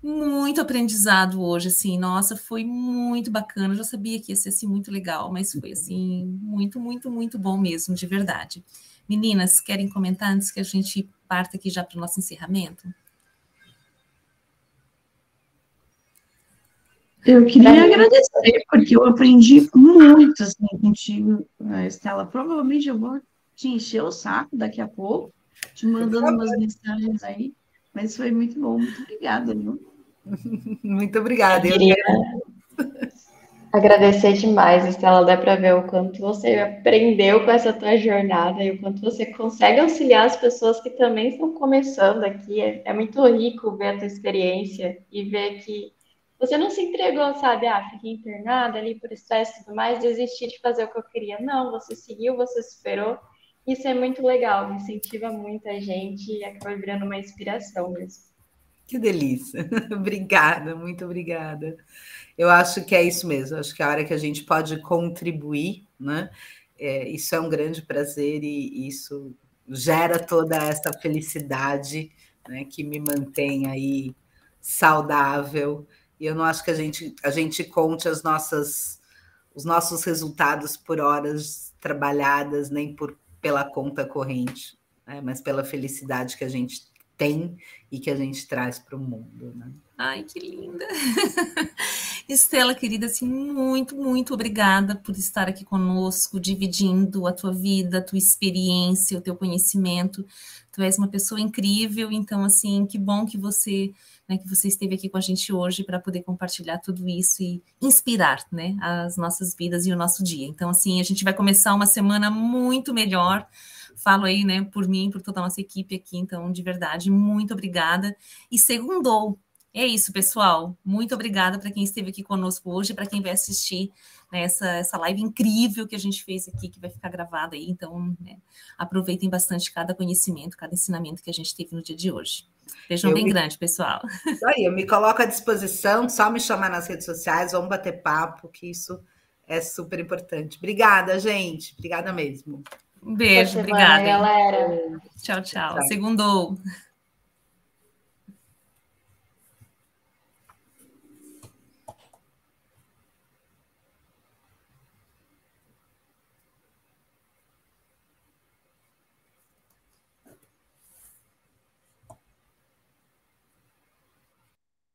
muito aprendizado hoje, assim, nossa, foi muito bacana. Eu já sabia que ia ser assim muito legal, mas foi assim muito, muito, muito bom mesmo, de verdade. Meninas, querem comentar antes que a gente parta aqui já para o nosso encerramento? Eu queria agradecer, porque eu aprendi muito assim, contigo, Estela. Provavelmente eu vou te encher o saco daqui a pouco, te mandando umas mensagens aí, mas foi muito bom. Muito obrigada, viu? Muito obrigada. Eu queria agradecer demais, Estela. Dá para ver o quanto você aprendeu com essa tua jornada e o quanto você consegue auxiliar as pessoas que também estão começando aqui. É, é muito rico ver a tua experiência e ver que você não se entregou, sabe? Ah, fiquei internada ali por estresse e tudo mais, desisti de fazer o que eu queria. Não, você seguiu, você superou. Isso é muito legal, incentiva muita gente e acaba virando uma inspiração mesmo. Que delícia. obrigada, muito obrigada. Eu acho que é isso mesmo. Acho que a hora que a gente pode contribuir, né? É, isso é um grande prazer e isso gera toda essa felicidade né, que me mantém aí saudável e eu não acho que a gente, a gente conte as nossas, os nossos resultados por horas trabalhadas, nem por, pela conta corrente, né? mas pela felicidade que a gente tem e que a gente traz para o mundo. Né? Ai, que linda. Estela, querida, assim, muito, muito obrigada por estar aqui conosco, dividindo a tua vida, a tua experiência, o teu conhecimento. Tu és uma pessoa incrível, então, assim, que bom que você, né, que você esteve aqui com a gente hoje para poder compartilhar tudo isso e inspirar, né, as nossas vidas e o nosso dia. Então, assim, a gente vai começar uma semana muito melhor falo aí, né, por mim, por toda a nossa equipe aqui, então, de verdade, muito obrigada. E segundou, é isso, pessoal. Muito obrigada para quem esteve aqui conosco hoje, para quem vai assistir né, essa, essa live incrível que a gente fez aqui, que vai ficar gravada aí. Então, né, aproveitem bastante cada conhecimento, cada ensinamento que a gente teve no dia de hoje. Beijão eu bem me... grande, pessoal. Aí, eu me coloco à disposição, só me chamar nas redes sociais, vamos bater papo, que isso é super importante. Obrigada, gente. Obrigada mesmo. Um beijo, obrigada. galera. Tchau, tchau. tchau. Segundou.